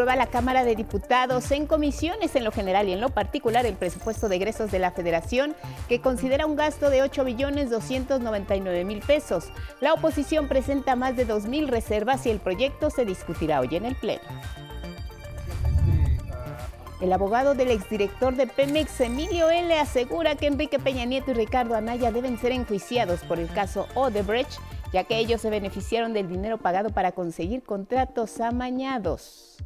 Aprueba la Cámara de Diputados en comisiones en lo general y en lo particular el presupuesto de egresos de la Federación, que considera un gasto de 8 billones 299 mil pesos. La oposición presenta más de 2 mil reservas y el proyecto se discutirá hoy en el Pleno. El abogado del exdirector de Pemex, Emilio L., asegura que Enrique Peña Nieto y Ricardo Anaya deben ser enjuiciados por el caso Odebrecht, ya que ellos se beneficiaron del dinero pagado para conseguir contratos amañados.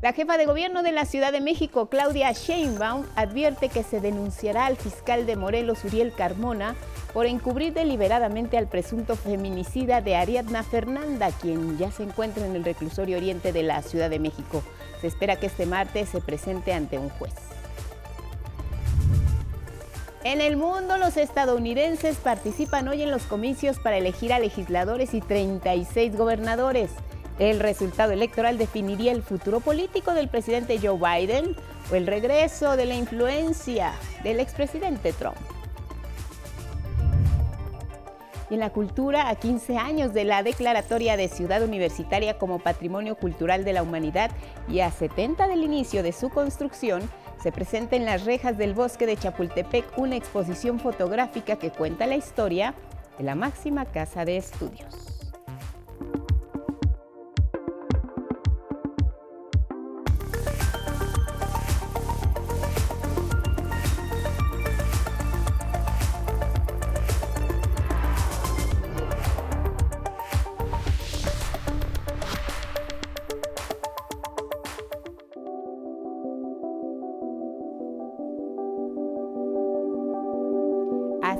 La jefa de gobierno de la Ciudad de México, Claudia Sheinbaum, advierte que se denunciará al fiscal de Morelos, Uriel Carmona, por encubrir deliberadamente al presunto feminicida de Ariadna Fernanda, quien ya se encuentra en el reclusorio oriente de la Ciudad de México. Se espera que este martes se presente ante un juez. En el mundo, los estadounidenses participan hoy en los comicios para elegir a legisladores y 36 gobernadores. El resultado electoral definiría el futuro político del presidente Joe Biden o el regreso de la influencia del expresidente Trump. Y en la cultura, a 15 años de la declaratoria de Ciudad Universitaria como Patrimonio Cultural de la Humanidad y a 70 del inicio de su construcción, se presenta en las rejas del bosque de Chapultepec una exposición fotográfica que cuenta la historia de la máxima casa de estudios.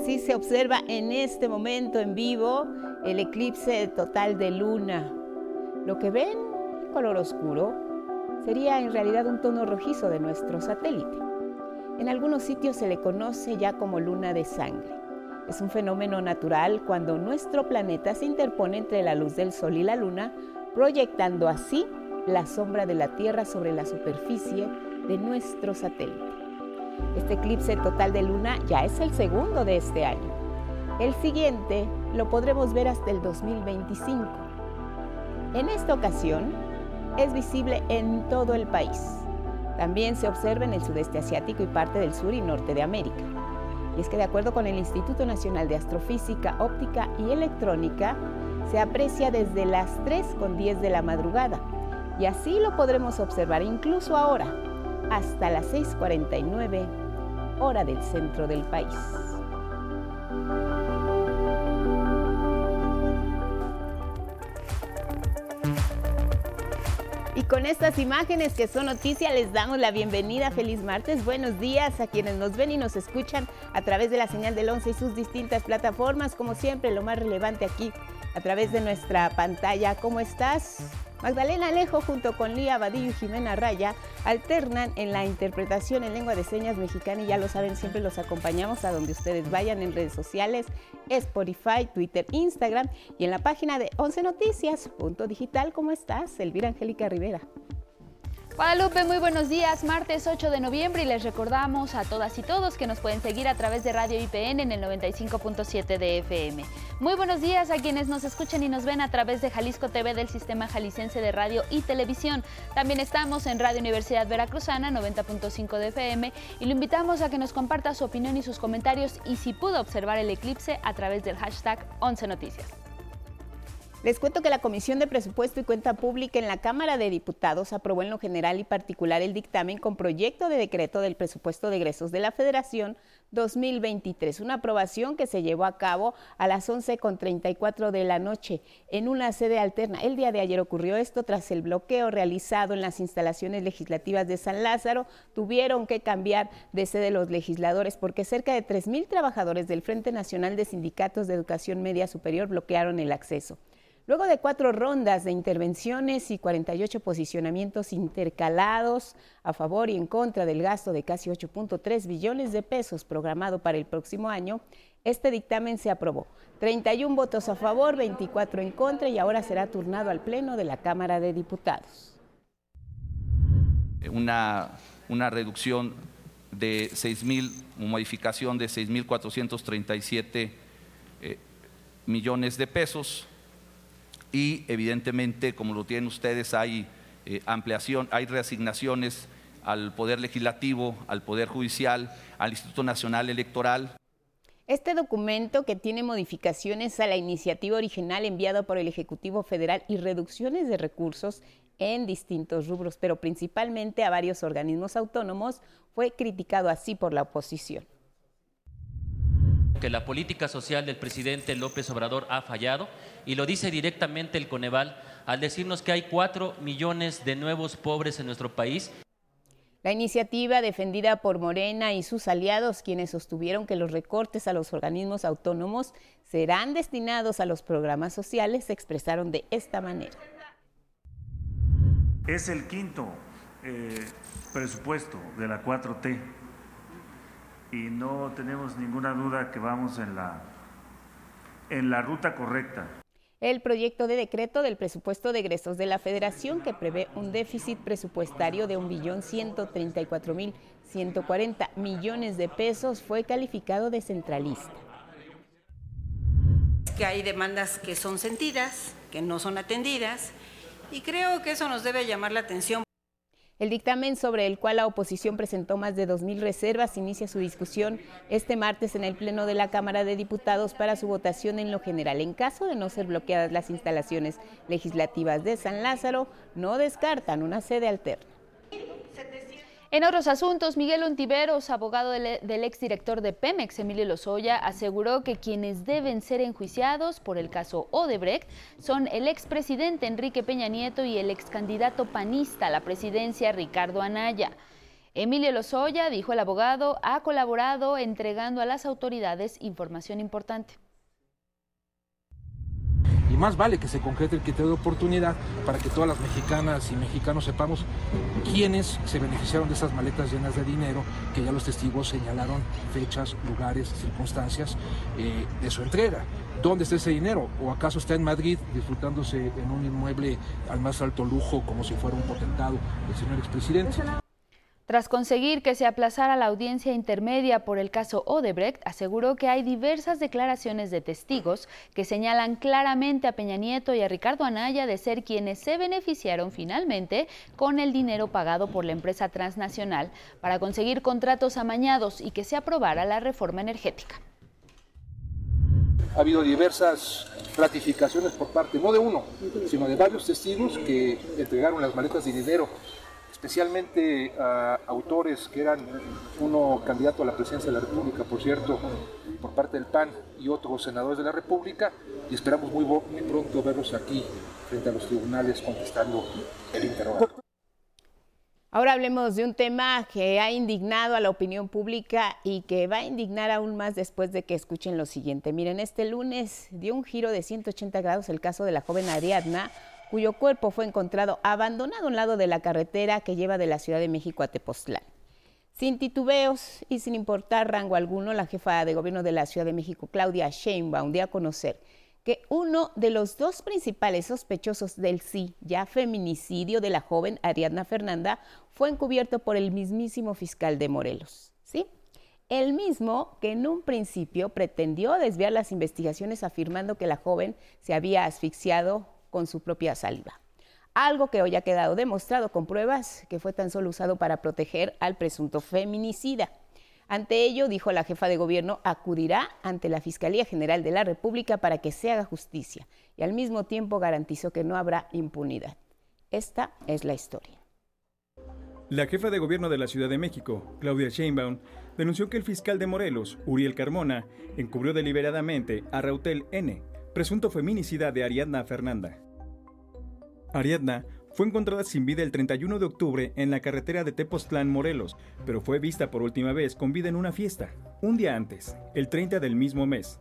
Así se observa en este momento en vivo el eclipse total de luna. Lo que ven, color oscuro, sería en realidad un tono rojizo de nuestro satélite. En algunos sitios se le conoce ya como luna de sangre. Es un fenómeno natural cuando nuestro planeta se interpone entre la luz del Sol y la Luna, proyectando así la sombra de la Tierra sobre la superficie de nuestro satélite. Este eclipse total de luna ya es el segundo de este año. El siguiente lo podremos ver hasta el 2025. En esta ocasión es visible en todo el país. También se observa en el sudeste asiático y parte del sur y norte de América. Y es que de acuerdo con el Instituto Nacional de Astrofísica, Óptica y Electrónica, se aprecia desde las 3 con 10 de la madrugada. Y así lo podremos observar incluso ahora, hasta las 6.49 hora del centro del país. Y con estas imágenes que son noticia les damos la bienvenida. Feliz martes. Buenos días a quienes nos ven y nos escuchan a través de la señal del 11 y sus distintas plataformas. Como siempre, lo más relevante aquí a través de nuestra pantalla. ¿Cómo estás? Magdalena Alejo junto con Lía Badillo y Jimena Raya alternan en la interpretación en lengua de señas mexicana y ya lo saben, siempre los acompañamos a donde ustedes vayan en redes sociales, Spotify, Twitter, Instagram y en la página de 11 Noticias, punto digital. ¿Cómo estás? Elvira Angélica Rivera. Guadalupe, muy buenos días. Martes 8 de noviembre y les recordamos a todas y todos que nos pueden seguir a través de Radio IPN en el 95.7 de FM. Muy buenos días a quienes nos escuchan y nos ven a través de Jalisco TV del Sistema Jalicense de Radio y Televisión. También estamos en Radio Universidad Veracruzana 90.5 de FM y lo invitamos a que nos comparta su opinión y sus comentarios y si pudo observar el eclipse a través del hashtag 11 Noticias. Les cuento que la Comisión de Presupuesto y Cuenta Pública en la Cámara de Diputados aprobó en lo general y particular el dictamen con proyecto de decreto del presupuesto de egresos de la Federación 2023, una aprobación que se llevó a cabo a las 11.34 de la noche en una sede alterna. El día de ayer ocurrió esto tras el bloqueo realizado en las instalaciones legislativas de San Lázaro. Tuvieron que cambiar de sede los legisladores porque cerca de 3.000 trabajadores del Frente Nacional de Sindicatos de Educación Media Superior bloquearon el acceso. Luego de cuatro rondas de intervenciones y 48 posicionamientos intercalados a favor y en contra del gasto de casi 8.3 billones de pesos programado para el próximo año, este dictamen se aprobó. 31 votos a favor, 24 en contra y ahora será turnado al Pleno de la Cámara de Diputados. Una, una reducción de 6 mil, modificación de 6.437 eh, millones de pesos y evidentemente, como lo tienen ustedes, hay eh, ampliación, hay reasignaciones al Poder Legislativo, al Poder Judicial, al Instituto Nacional Electoral. Este documento, que tiene modificaciones a la iniciativa original enviada por el Ejecutivo Federal y reducciones de recursos en distintos rubros, pero principalmente a varios organismos autónomos, fue criticado así por la oposición. Que la política social del presidente López Obrador ha fallado y lo dice directamente el Coneval al decirnos que hay cuatro millones de nuevos pobres en nuestro país. La iniciativa defendida por Morena y sus aliados, quienes sostuvieron que los recortes a los organismos autónomos serán destinados a los programas sociales, se expresaron de esta manera. Es el quinto eh, presupuesto de la 4T y no tenemos ninguna duda que vamos en la, en la ruta correcta el proyecto de decreto del presupuesto de egresos de la Federación que prevé un déficit presupuestario de 1.134.140 millones de pesos fue calificado de centralista. Que hay demandas que son sentidas, que no son atendidas, y creo que eso nos debe llamar la atención. El dictamen sobre el cual la oposición presentó más de 2.000 reservas inicia su discusión este martes en el Pleno de la Cámara de Diputados para su votación en lo general. En caso de no ser bloqueadas las instalaciones legislativas de San Lázaro, no descartan una sede alterna. En otros asuntos, Miguel Ontiveros, abogado del, exdirector de Pemex, Emilio Lozoya, aseguró que quienes deben ser enjuiciados por el caso Odebrecht son el expresidente Enrique Peña Nieto y el excandidato panista a la presidencia Ricardo Anaya. Emilio Lozoya, dijo el abogado, ha colaborado entregando a las autoridades información importante más vale que se concrete el criterio de oportunidad para que todas las mexicanas y mexicanos sepamos quiénes se beneficiaron de esas maletas llenas de dinero, que ya los testigos señalaron fechas, lugares, circunstancias eh, de su entrega. ¿Dónde está ese dinero? ¿O acaso está en Madrid disfrutándose en un inmueble al más alto lujo como si fuera un potentado el señor expresidente? Tras conseguir que se aplazara la audiencia intermedia por el caso Odebrecht, aseguró que hay diversas declaraciones de testigos que señalan claramente a Peña Nieto y a Ricardo Anaya de ser quienes se beneficiaron finalmente con el dinero pagado por la empresa transnacional para conseguir contratos amañados y que se aprobara la reforma energética. Ha habido diversas ratificaciones por parte, no de uno, sino de varios testigos que entregaron las maletas de dinero especialmente a autores que eran uno candidato a la presidencia de la República, por cierto, por parte del PAN y otros senadores de la República, y esperamos muy, muy pronto verlos aquí frente a los tribunales contestando el interrogatorio. Ahora hablemos de un tema que ha indignado a la opinión pública y que va a indignar aún más después de que escuchen lo siguiente. Miren, este lunes dio un giro de 180 grados el caso de la joven Ariadna, cuyo cuerpo fue encontrado abandonado a un lado de la carretera que lleva de la Ciudad de México a Tepoztlán. Sin titubeos y sin importar rango alguno, la jefa de gobierno de la Ciudad de México, Claudia Sheinbaum, dio a conocer que uno de los dos principales sospechosos del sí ya feminicidio de la joven Ariadna Fernanda fue encubierto por el mismísimo fiscal de Morelos. ¿Sí? El mismo que en un principio pretendió desviar las investigaciones afirmando que la joven se había asfixiado con su propia saliva. Algo que hoy ha quedado demostrado con pruebas que fue tan solo usado para proteger al presunto feminicida. Ante ello, dijo la jefa de gobierno, acudirá ante la Fiscalía General de la República para que se haga justicia y al mismo tiempo garantizó que no habrá impunidad. Esta es la historia. La jefa de gobierno de la Ciudad de México, Claudia Sheinbaum, denunció que el fiscal de Morelos, Uriel Carmona, encubrió deliberadamente a Rautel N., presunto feminicida de Ariadna Fernanda. Ariadna fue encontrada sin vida el 31 de octubre en la carretera de Tepoztlán, Morelos, pero fue vista por última vez con vida en una fiesta, un día antes, el 30 del mismo mes,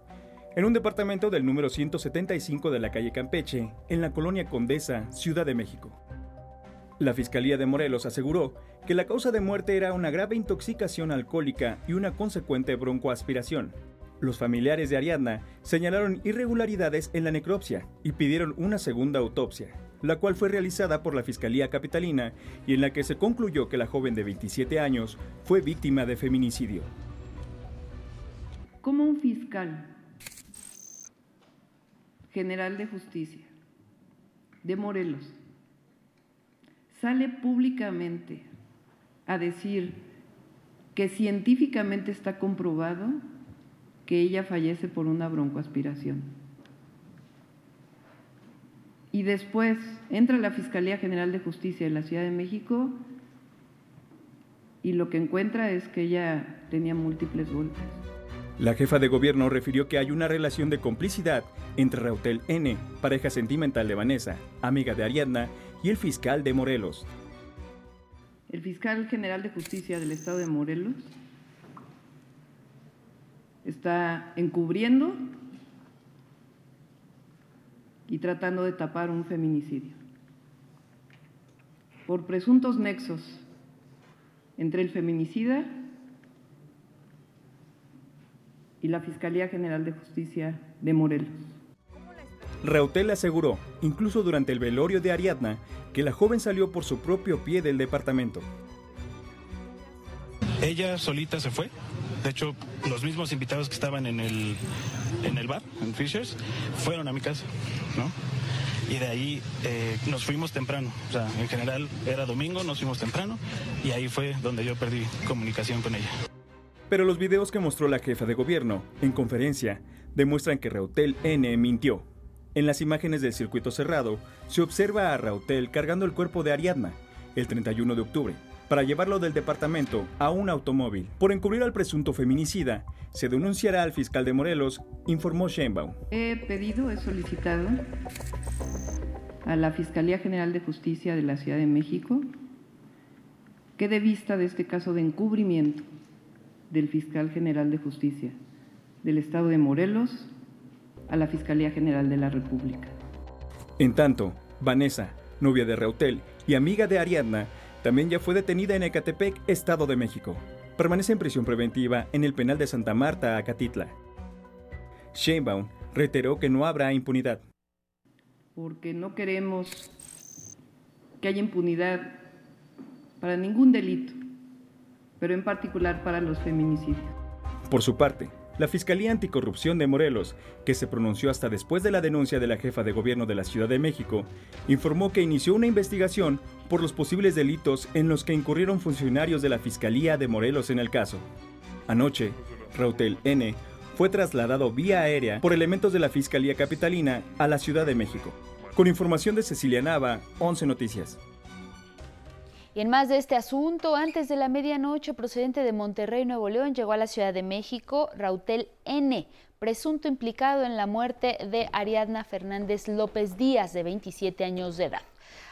en un departamento del número 175 de la calle Campeche, en la colonia Condesa, Ciudad de México. La Fiscalía de Morelos aseguró que la causa de muerte era una grave intoxicación alcohólica y una consecuente broncoaspiración, los familiares de Ariadna señalaron irregularidades en la necropsia y pidieron una segunda autopsia, la cual fue realizada por la Fiscalía Capitalina y en la que se concluyó que la joven de 27 años fue víctima de feminicidio. Como un fiscal general de justicia de Morelos sale públicamente a decir que científicamente está comprobado que ella fallece por una broncoaspiración. Y después entra la Fiscalía General de Justicia de la Ciudad de México y lo que encuentra es que ella tenía múltiples golpes. La jefa de gobierno refirió que hay una relación de complicidad entre Rautel N., pareja sentimental de Vanessa, amiga de Ariadna, y el fiscal de Morelos. El fiscal general de justicia del estado de Morelos está encubriendo y tratando de tapar un feminicidio por presuntos nexos entre el feminicida y la Fiscalía General de Justicia de Morelos. Reutel aseguró, incluso durante el velorio de Ariadna, que la joven salió por su propio pie del departamento. Ella solita se fue. De hecho, los mismos invitados que estaban en el, en el bar, en Fishers, fueron a mi casa, ¿no? Y de ahí eh, nos fuimos temprano. O sea, en general era domingo, nos fuimos temprano y ahí fue donde yo perdí comunicación con ella. Pero los videos que mostró la jefa de gobierno en conferencia demuestran que Reutel N mintió. En las imágenes del circuito cerrado se observa a Rautel cargando el cuerpo de Ariadna el 31 de octubre para llevarlo del departamento a un automóvil. Por encubrir al presunto feminicida, se denunciará al fiscal de Morelos, informó Sheinbaum. He pedido, he solicitado a la Fiscalía General de Justicia de la Ciudad de México que dé vista de este caso de encubrimiento del fiscal general de justicia del estado de Morelos a la Fiscalía General de la República. En tanto, Vanessa, novia de Reutel y amiga de Ariadna, también ya fue detenida en Ecatepec, Estado de México. Permanece en prisión preventiva en el penal de Santa Marta, Acatitla. Sheinbaum reiteró que no habrá impunidad. Porque no queremos que haya impunidad para ningún delito, pero en particular para los feminicidios. Por su parte, la Fiscalía Anticorrupción de Morelos, que se pronunció hasta después de la denuncia de la jefa de gobierno de la Ciudad de México, informó que inició una investigación por los posibles delitos en los que incurrieron funcionarios de la Fiscalía de Morelos en el caso. Anoche, Rautel N fue trasladado vía aérea por elementos de la Fiscalía Capitalina a la Ciudad de México. Con información de Cecilia Nava, 11 Noticias. Y en más de este asunto, antes de la medianoche, procedente de Monterrey, Nuevo León, llegó a la Ciudad de México Rautel N., presunto implicado en la muerte de Ariadna Fernández López Díaz, de 27 años de edad.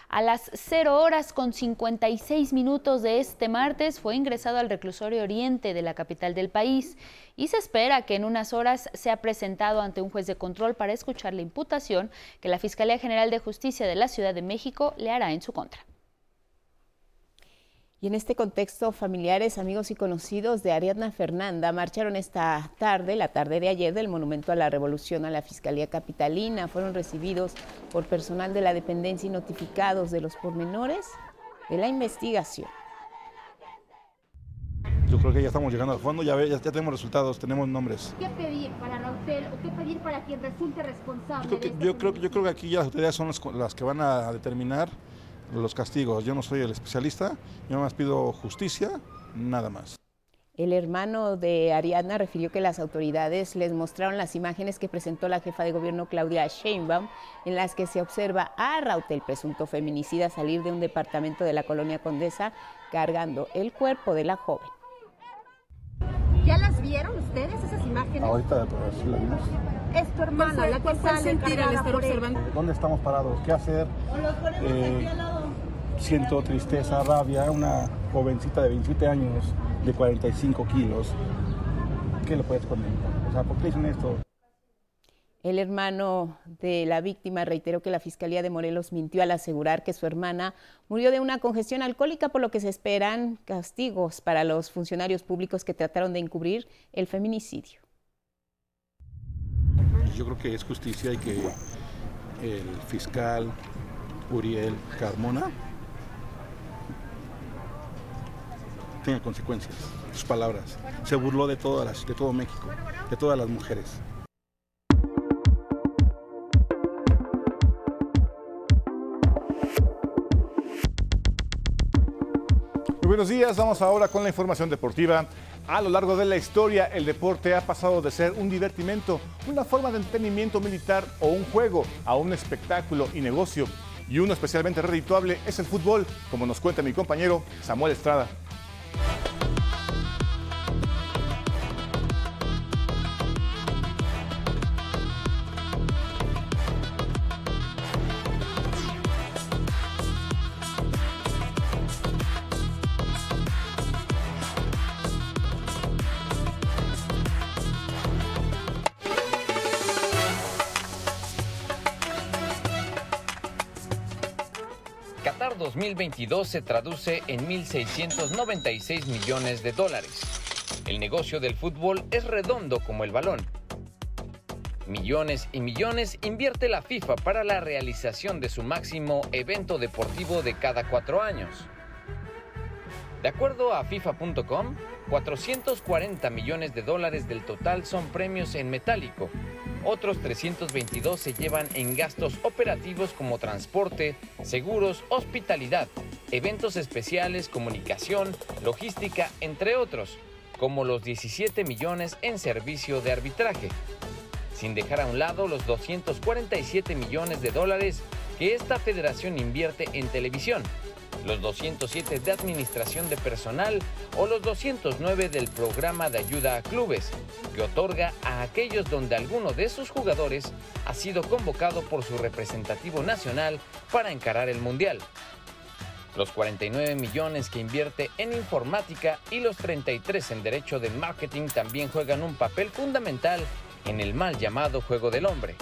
A las 0 horas con 56 minutos de este martes fue ingresado al reclusorio oriente de la capital del país y se espera que en unas horas sea presentado ante un juez de control para escuchar la imputación que la Fiscalía General de Justicia de la Ciudad de México le hará en su contra. Y en este contexto, familiares, amigos y conocidos de Ariadna Fernanda marcharon esta tarde, la tarde de ayer, del Monumento a la Revolución a la Fiscalía Capitalina. Fueron recibidos por personal de la dependencia y notificados de los pormenores de la investigación. Yo creo que ya estamos llegando al fondo, ya, ya, tenemos resultados, tenemos nombres. ¿Qué pedir para Rautel o qué pedir para quien resulte responsable? Yo creo que, este yo creo, yo creo que aquí ya las autoridades son las, las que van a determinar los castigos. Yo no soy el especialista, yo más pido justicia, nada más. El hermano de Ariadna refirió que las autoridades les mostraron las imágenes que presentó la jefa de gobierno Claudia Sheinbaum, en las que se observa a Rautel, presunto feminicida, salir de un departamento de la colonia Condesa cargando el cuerpo de la joven. ¿Ya las vieron ustedes, esas imágenes? Ahorita sí las vimos. Es tu hermana la que sale encargada por observando. ¿Dónde estamos parados? ¿Qué hacer? Eh, siento tristeza, rabia, una jovencita de 27 años, de 45 kilos. ¿Qué le puedes poner? O sea, ¿por qué dicen esto? El hermano de la víctima reiteró que la Fiscalía de Morelos mintió al asegurar que su hermana murió de una congestión alcohólica, por lo que se esperan castigos para los funcionarios públicos que trataron de encubrir el feminicidio. Yo creo que es justicia y que el fiscal Uriel Carmona tenga consecuencias. Sus palabras. Se burló de todas las, de todo México, de todas las mujeres. Muy buenos días, vamos ahora con la información deportiva. A lo largo de la historia, el deporte ha pasado de ser un divertimento, una forma de entretenimiento militar o un juego, a un espectáculo y negocio. Y uno especialmente redituable es el fútbol, como nos cuenta mi compañero Samuel Estrada. 2022 se traduce en 1.696 millones de dólares. El negocio del fútbol es redondo como el balón. Millones y millones invierte la FIFA para la realización de su máximo evento deportivo de cada cuatro años. De acuerdo a FIFA.com, 440 millones de dólares del total son premios en metálico, otros 322 se llevan en gastos operativos como transporte, seguros, hospitalidad, eventos especiales, comunicación, logística, entre otros, como los 17 millones en servicio de arbitraje. Sin dejar a un lado los 247 millones de dólares que esta federación invierte en televisión, los 207 de administración de personal o los 209 del programa de ayuda a clubes, que otorga a aquellos donde alguno de sus jugadores ha sido convocado por su representativo nacional para encarar el Mundial. Los 49 millones que invierte en informática y los 33 en derecho de marketing también juegan un papel fundamental en el mal llamado juego del hombre.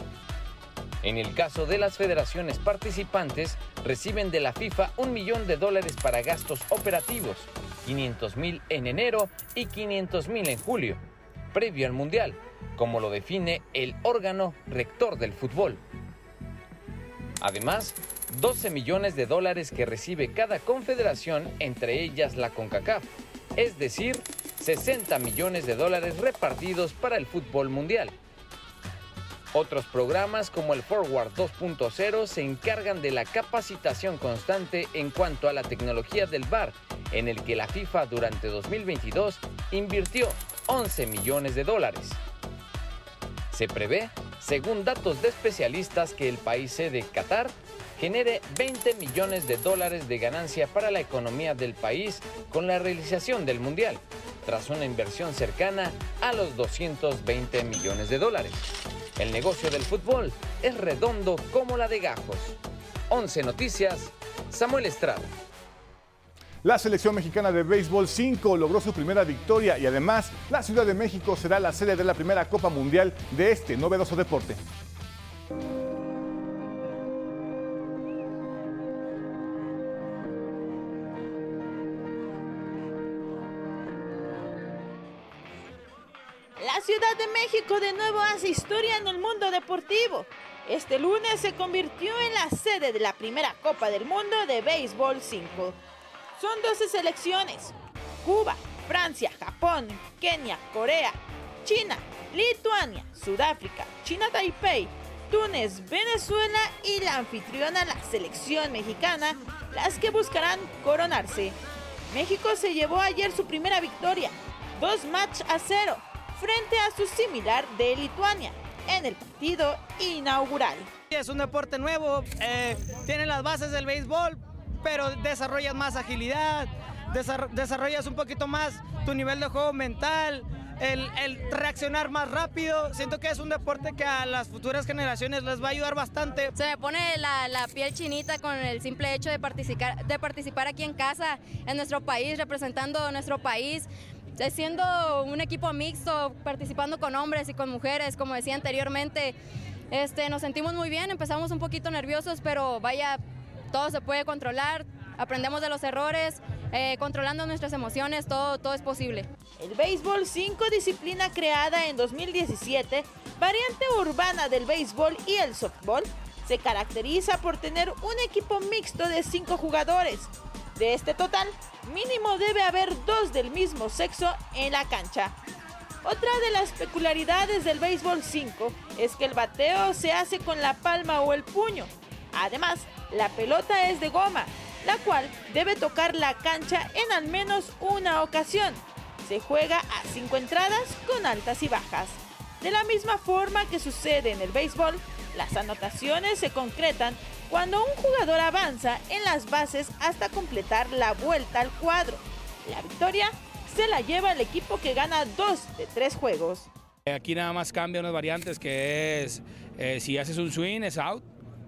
En el caso de las federaciones participantes, reciben de la FIFA un millón de dólares para gastos operativos, 500 mil en enero y 500 mil en julio, previo al Mundial, como lo define el órgano rector del fútbol. Además, 12 millones de dólares que recibe cada confederación, entre ellas la CONCACAF, es decir, 60 millones de dólares repartidos para el fútbol mundial. Otros programas como el Forward 2.0 se encargan de la capacitación constante en cuanto a la tecnología del VAR, en el que la FIFA durante 2022 invirtió 11 millones de dólares. Se prevé, según datos de especialistas, que el país sede Qatar genere 20 millones de dólares de ganancia para la economía del país con la realización del Mundial, tras una inversión cercana a los 220 millones de dólares. El negocio del fútbol es redondo como la de gajos. 11 Noticias, Samuel Estrada. La selección mexicana de béisbol 5 logró su primera victoria y además la Ciudad de México será la sede de la primera Copa Mundial de este novedoso deporte. Ciudad de México de nuevo hace historia en el mundo deportivo. Este lunes se convirtió en la sede de la primera Copa del Mundo de Béisbol 5. Son 12 selecciones. Cuba, Francia, Japón, Kenia, Corea, China, Lituania, Sudáfrica, China Taipei, Túnez, Venezuela y la anfitriona, la selección mexicana, las que buscarán coronarse. México se llevó ayer su primera victoria, dos match a cero, frente a su similar de Lituania en el partido inaugural. Es un deporte nuevo, eh, tiene las bases del béisbol, pero desarrollas más agilidad, desarrollas un poquito más tu nivel de juego mental, el, reaccionar más rápido. Siento que es un deporte que a las futuras generaciones les va a ayudar bastante. Se me pone la, la, piel chinita con el simple hecho de participar, de participar aquí en casa, en nuestro país, representando nuestro país siendo un equipo mixto, participando con hombres y con mujeres, como decía anteriormente, este, nos sentimos muy bien, empezamos un poquito nerviosos, pero vaya, todo se puede controlar, aprendemos de los errores, eh, controlando nuestras emociones, todo, todo es posible. El béisbol 5, disciplina creada en 2017, variante urbana del béisbol y el softball, se caracteriza por tener un equipo mixto de 5 jugadores, de este total, mínimo debe haber dos del mismo sexo en la cancha. Otra de las peculiaridades del béisbol 5 es que el bateo se hace con la palma o el puño. Además, la pelota es de goma, la cual debe tocar la cancha en al menos una ocasión. Se juega a cinco entradas con altas y bajas. De la misma forma que sucede en el béisbol, las anotaciones se concretan cuando un jugador avanza en las bases hasta completar la vuelta al cuadro. La victoria se la lleva el equipo que gana dos de tres juegos. Aquí nada más cambia unas variantes que es eh, si haces un swing es out,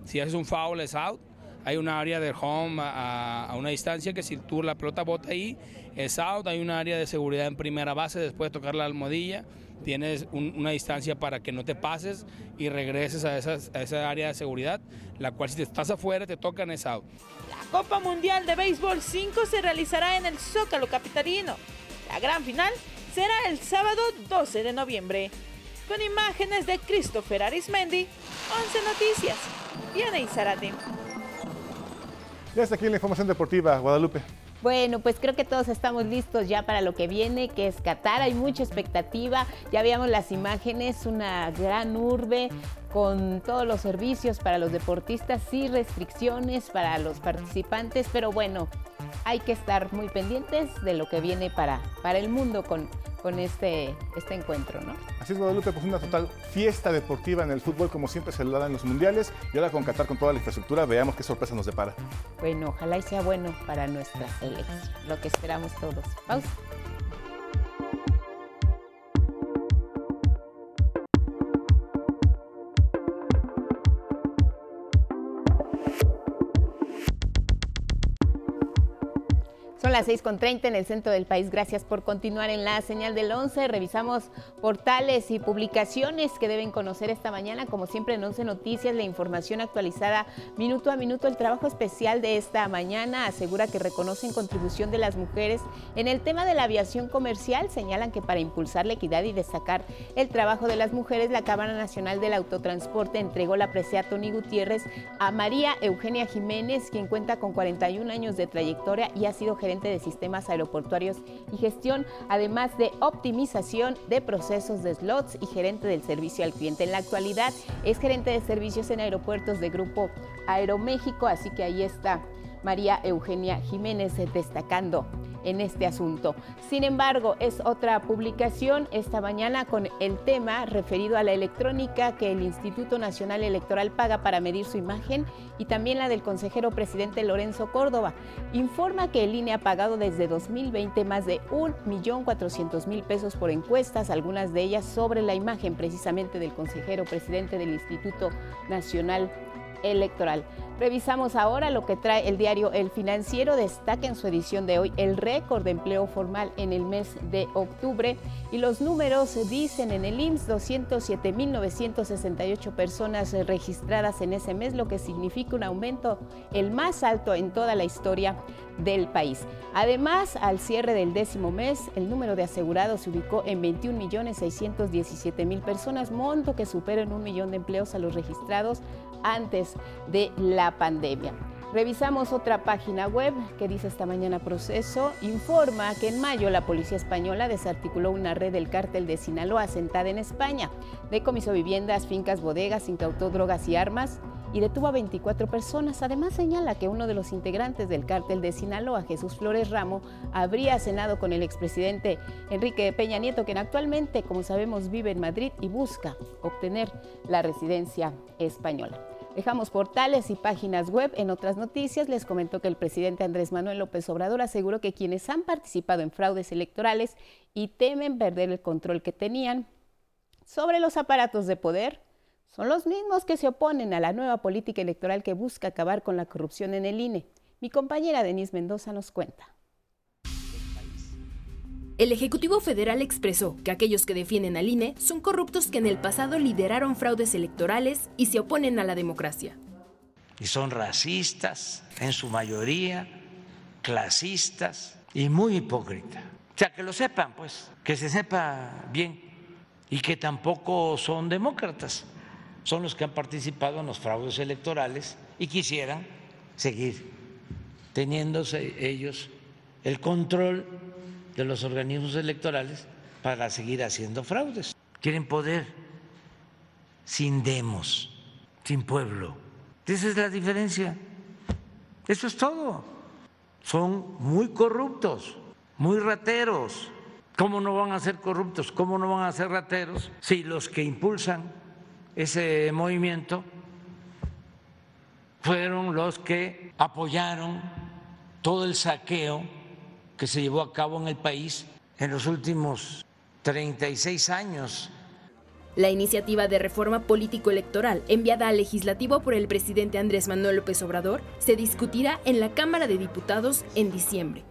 si haces un foul es out. Hay un área de home a, a, una distancia que si tú la pelota bota ahí es out. Hay un área de seguridad en primera base después de tocar la almohadilla. Tienes un, una distancia para que no te pases y regreses a, esas, a esa área de seguridad, la cual si te estás afuera te tocan es out. La Copa Mundial de Béisbol 5 se realizará en el Zócalo Capitalino. La gran final será el sábado 12 de noviembre. Con imágenes de Christopher Arismendi, 11 Noticias, Diana Izarate. Ya está aquí la información deportiva, Guadalupe. Bueno, pues creo que todos estamos listos ya para lo que viene, que es Qatar. Hay mucha expectativa. Ya veíamos las imágenes, una gran urbe con todos los servicios para los deportistas, sí restricciones para los participantes, pero bueno, hay que estar muy pendientes de lo que viene para, para el mundo con, con este, este encuentro, ¿no? Así es, Guadalupe, pues una total fiesta deportiva en el fútbol, como siempre se lo da en los mundiales, y ahora con Qatar, con toda la infraestructura, veamos qué sorpresa nos depara. Bueno, ojalá y sea bueno para nuestra selección, lo que esperamos todos. Pausa. Son las 6.30 en el centro del país. Gracias por continuar en la señal del 11. Revisamos portales y publicaciones que deben conocer esta mañana. Como siempre en 11 Noticias, la información actualizada minuto a minuto. El trabajo especial de esta mañana asegura que reconocen contribución de las mujeres en el tema de la aviación comercial. Señalan que para impulsar la equidad y destacar el trabajo de las mujeres, la Cámara Nacional del Autotransporte entregó la presea Tony Gutiérrez a María Eugenia Jiménez, quien cuenta con 41 años de trayectoria y ha sido gerente de sistemas aeroportuarios y gestión, además de optimización de procesos de slots y gerente del servicio al cliente. En la actualidad es gerente de servicios en aeropuertos de Grupo Aeroméxico, así que ahí está María Eugenia Jiménez destacando en este asunto. Sin embargo, es otra publicación esta mañana con el tema referido a la electrónica que el Instituto Nacional Electoral paga para medir su imagen y también la del consejero presidente Lorenzo Córdoba. Informa que el INE ha pagado desde 2020 más de 1.400.000 pesos por encuestas, algunas de ellas sobre la imagen precisamente del consejero presidente del Instituto Nacional Electoral. Revisamos ahora lo que trae el diario El Financiero. Destaca en su edición de hoy el récord de empleo formal en el mes de octubre y los números dicen en el IMSS 207.968 personas registradas en ese mes, lo que significa un aumento el más alto en toda la historia del país. Además, al cierre del décimo mes, el número de asegurados se ubicó en 21.617.000 personas, monto que supera en un millón de empleos a los registrados antes de la pandemia. Revisamos otra página web que dice esta mañana Proceso, informa que en mayo la policía española desarticuló una red del cártel de Sinaloa asentada en España, decomisó viviendas, fincas, bodegas, incautó drogas y armas y detuvo a 24 personas. Además señala que uno de los integrantes del cártel de Sinaloa, Jesús Flores Ramo, habría cenado con el expresidente Enrique Peña Nieto, quien actualmente, como sabemos, vive en Madrid y busca obtener la residencia española. Dejamos portales y páginas web. En otras noticias les comentó que el presidente Andrés Manuel López Obrador aseguró que quienes han participado en fraudes electorales y temen perder el control que tenían sobre los aparatos de poder son los mismos que se oponen a la nueva política electoral que busca acabar con la corrupción en el INE. Mi compañera Denise Mendoza nos cuenta. El Ejecutivo Federal expresó que aquellos que defienden al INE son corruptos que en el pasado lideraron fraudes electorales y se oponen a la democracia. Y son racistas, en su mayoría, clasistas y muy hipócritas. O sea, que lo sepan, pues, que se sepa bien y que tampoco son demócratas. Son los que han participado en los fraudes electorales y quisieran seguir teniéndose ellos el control de los organismos electorales para seguir haciendo fraudes. Quieren poder sin demos, sin pueblo. Esa es la diferencia. Eso es todo. son muy corruptos, muy rateros. ¿Cómo no van a ser corruptos? ¿Cómo no van a ser rateros si los que impulsan ese movimiento fueron los que apoyaron todo el saqueo que se llevó a cabo en el país en los últimos 36 años la iniciativa de reforma político-electoral enviada al legislativo por el presidente Andrés Manuel López Obrador se discutirá en la Cámara de Diputados en diciembre.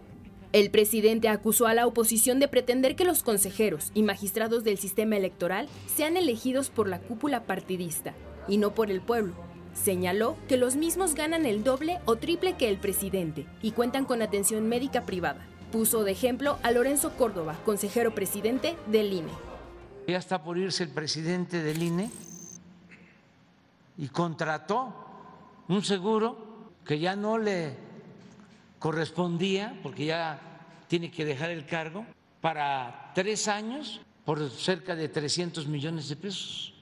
El presidente acusó a la oposición de pretender que los consejeros y magistrados del sistema electoral sean elegidos por la cúpula partidista y no por el pueblo. Señaló que los mismos ganan el doble o triple que el presidente y cuentan con atención médica privada. Puso de ejemplo a Lorenzo Córdoba, consejero presidente del INE. Ya está por irse el presidente del INE y contrató un seguro que ya no le correspondía, porque ya tiene que dejar el cargo, para tres años por cerca de 300 millones de pesos.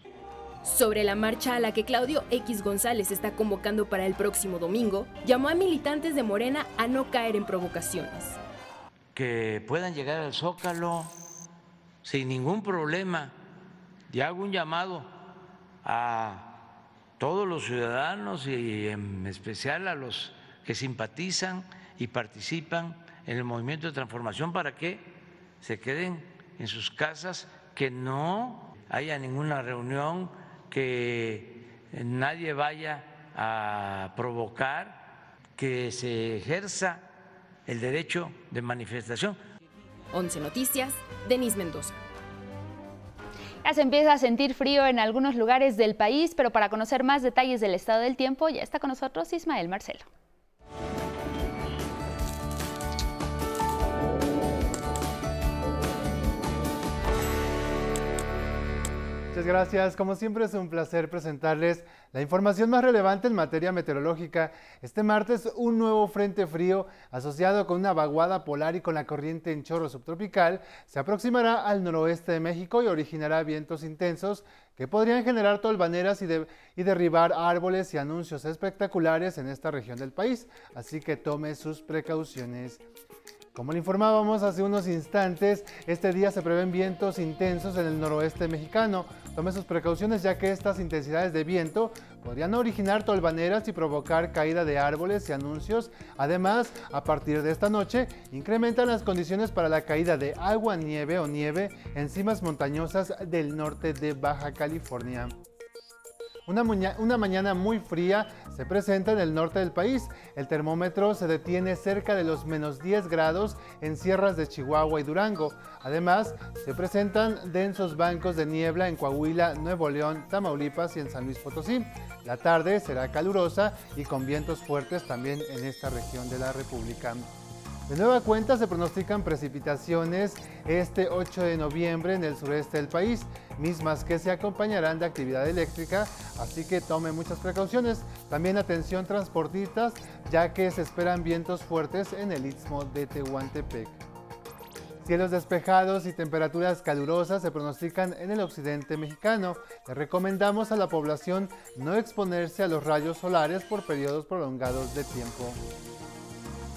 Sobre la marcha a la que Claudio X González está convocando para el próximo domingo, llamó a militantes de Morena a no caer en provocaciones. Que puedan llegar al Zócalo, sin ningún problema. Y hago un llamado a todos los ciudadanos y en especial a los que simpatizan y participan en el movimiento de transformación para que se queden en sus casas, que no haya ninguna reunión, que nadie vaya a provocar, que se ejerza el derecho de manifestación. 11 Noticias, Denis Mendoza. Ya se empieza a sentir frío en algunos lugares del país, pero para conocer más detalles del estado del tiempo ya está con nosotros Ismael Marcelo. Muchas gracias. Como siempre es un placer presentarles la información más relevante en materia meteorológica. Este martes un nuevo frente frío asociado con una vaguada polar y con la corriente en chorro subtropical se aproximará al noroeste de México y originará vientos intensos que podrían generar tolvaneras y, y derribar árboles y anuncios espectaculares en esta región del país. Así que tome sus precauciones. Como le informábamos hace unos instantes, este día se prevén vientos intensos en el noroeste mexicano. Tome sus precauciones ya que estas intensidades de viento podrían originar tolvaneras y provocar caída de árboles y anuncios. Además, a partir de esta noche, incrementan las condiciones para la caída de agua, nieve o nieve en cimas montañosas del norte de Baja California. Una, mañana muy fría se presenta en el norte del país. El termómetro se detiene cerca de los menos 10 grados en sierras de Chihuahua y Durango. Además, se presentan densos bancos de niebla en Coahuila, Nuevo León, Tamaulipas y en San Luis Potosí. La tarde será calurosa y con vientos fuertes también en esta región de la República. De nueva cuenta se pronostican precipitaciones este 8 de noviembre en el sureste del país, mismas que se acompañarán de actividad eléctrica, así que tome muchas precauciones. También atención transportistas, ya que se esperan vientos fuertes en el istmo de Tehuantepec. Cielos despejados y temperaturas calurosas se pronostican en el occidente mexicano. Le recomendamos a la población no exponerse a los rayos solares por periodos prolongados de tiempo.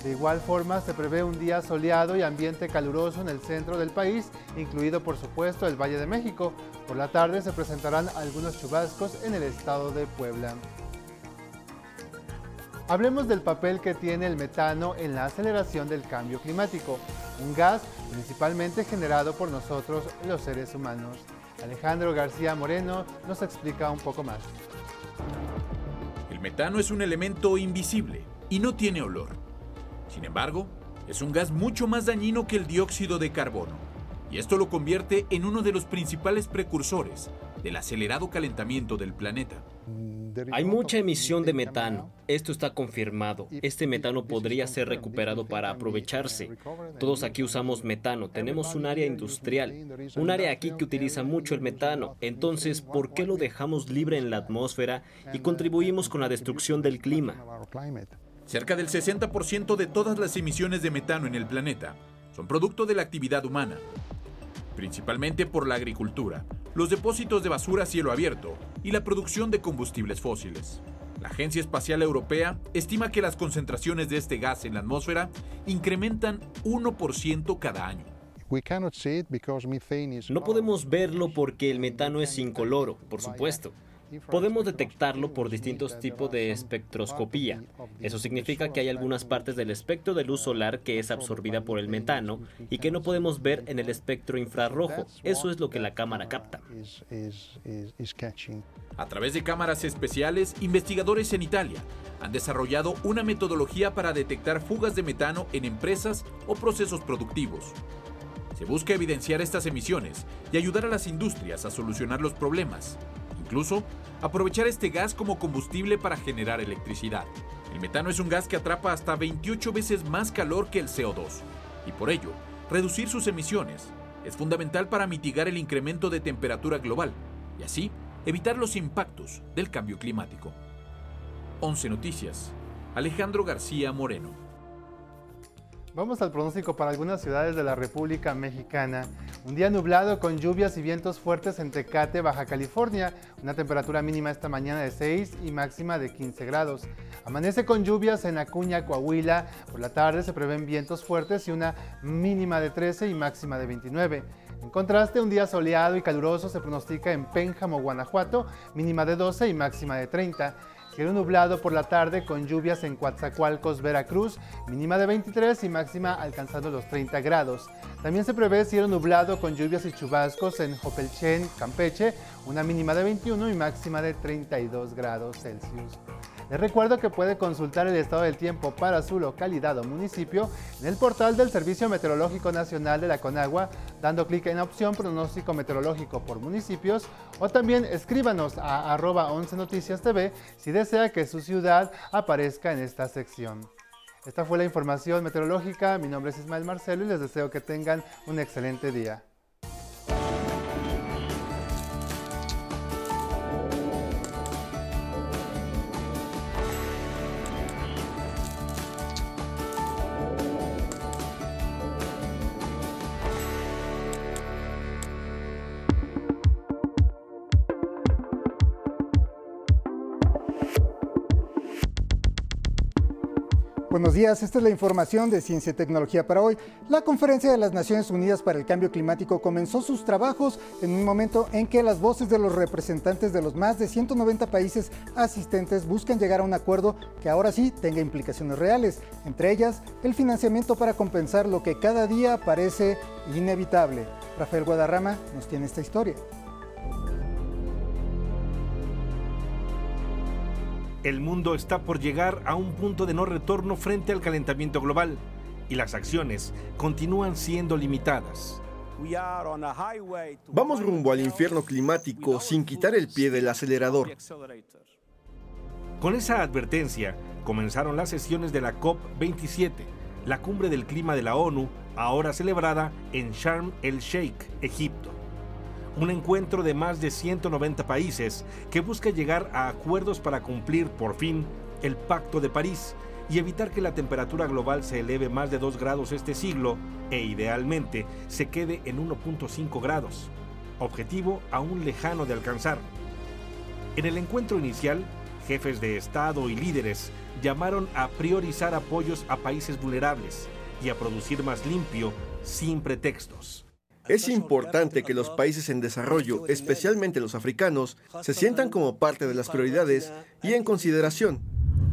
De igual forma, se prevé un día soleado y ambiente caluroso en el centro del país, incluido por supuesto el Valle de México. Por la tarde se presentarán algunos chubascos en el estado de Puebla. Hablemos del papel que tiene el metano en la aceleración del cambio climático, un gas principalmente generado por nosotros los seres humanos. Alejandro García Moreno nos explica un poco más. El metano es un elemento invisible y no tiene olor sin embargo, es un gas mucho más dañino que el dióxido de carbono, y esto lo convierte en uno de los principales precursores del acelerado calentamiento del planeta. Hay mucha emisión de metano. Esto está confirmado. Este metano podría ser recuperado para aprovecharse. Todos aquí usamos metano. Tenemos un área industrial, un área aquí que utiliza mucho el metano. Entonces, ¿por qué lo dejamos libre en la atmósfera y contribuimos con la destrucción del clima? Cerca del 60% de todas las emisiones de metano en el planeta son producto de la actividad humana, principalmente por la agricultura, los depósitos de basura a cielo abierto y la producción de combustibles fósiles. La Agencia Espacial Europea estima que las concentraciones de este gas en la atmósfera incrementan 1% cada año. No podemos verlo porque el metano es incoloro, por supuesto. Podemos detectarlo por distintos tipos de espectroscopía. Eso significa que hay algunas partes del espectro de luz solar que es absorbida por el metano y que no podemos ver en el espectro infrarrojo. Eso es lo que la cámara capta. A través de cámaras especiales, investigadores en Italia han desarrollado una metodología para detectar fugas de metano en empresas o procesos productivos. Se busca evidenciar estas emisiones y ayudar a las industrias a solucionar los problemas, incluso aprovechar este gas como combustible para generar electricidad. El metano es un gas que atrapa hasta 28 veces más calor que el CO2 y por ello, reducir sus emisiones es fundamental para mitigar el incremento de temperatura global y así evitar los impactos del cambio climático. 11 Noticias. Alejandro García Moreno. Vamos al pronóstico para algunas ciudades de la República Mexicana. Un día nublado con lluvias y vientos fuertes en Tecate, Baja California. Una temperatura mínima esta mañana de 6 y máxima de 15 grados. Amanece con lluvias en Acuña, Coahuila. Por la tarde se prevén vientos fuertes y una mínima de 13 y máxima de 29. En contraste, un día soleado y caluroso se pronostica en Pénjamo, Guanajuato, mínima de 12 y máxima de 30. Cielo nublado por la tarde con lluvias en Coatzacoalcos, Veracruz, mínima de 23 y máxima alcanzando los 30 grados. También se prevé cielo nublado con lluvias y chubascos en Jopelchen, Campeche, una mínima de 21 y máxima de 32 grados Celsius. Les recuerdo que puede consultar el estado del tiempo para su localidad o municipio en el portal del Servicio Meteorológico Nacional de la Conagua, dando clic en la opción pronóstico meteorológico por municipios o también escríbanos a arroba 11 Noticias TV si desea que su ciudad aparezca en esta sección. Esta fue la información meteorológica, mi nombre es Ismael Marcelo y les deseo que tengan un excelente día. Días, esta es la información de Ciencia y Tecnología para hoy. La Conferencia de las Naciones Unidas para el Cambio Climático comenzó sus trabajos en un momento en que las voces de los representantes de los más de 190 países asistentes buscan llegar a un acuerdo que ahora sí tenga implicaciones reales, entre ellas el financiamiento para compensar lo que cada día parece inevitable. Rafael Guadarrama nos tiene esta historia. El mundo está por llegar a un punto de no retorno frente al calentamiento global y las acciones continúan siendo limitadas. Vamos rumbo al infierno climático sin quitar el pie del acelerador. Con esa advertencia comenzaron las sesiones de la COP27, la cumbre del clima de la ONU, ahora celebrada en Sharm el Sheikh, Egipto un encuentro de más de 190 países que busca llegar a acuerdos para cumplir por fin el Pacto de París y evitar que la temperatura global se eleve más de 2 grados este siglo e idealmente se quede en 1.5 grados, objetivo aún lejano de alcanzar. En el encuentro inicial, jefes de Estado y líderes llamaron a priorizar apoyos a países vulnerables y a producir más limpio sin pretextos. Es importante que los países en desarrollo, especialmente los africanos, se sientan como parte de las prioridades y en consideración.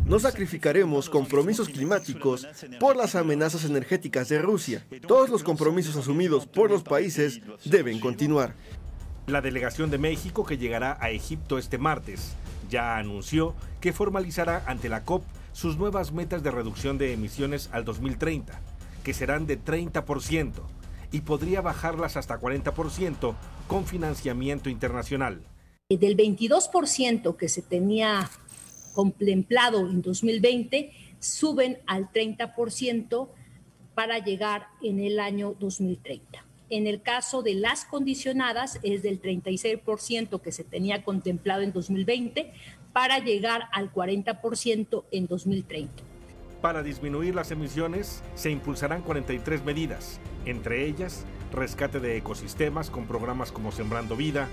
No sacrificaremos compromisos climáticos por las amenazas energéticas de Rusia. Todos los compromisos asumidos por los países deben continuar. La delegación de México que llegará a Egipto este martes ya anunció que formalizará ante la COP sus nuevas metas de reducción de emisiones al 2030, que serán de 30% y podría bajarlas hasta 40% con financiamiento internacional. Del 22% que se tenía contemplado en 2020, suben al 30% para llegar en el año 2030. En el caso de las condicionadas es del 36% que se tenía contemplado en 2020 para llegar al 40% en 2030. Para disminuir las emisiones se impulsarán 43 medidas, entre ellas rescate de ecosistemas con programas como Sembrando Vida,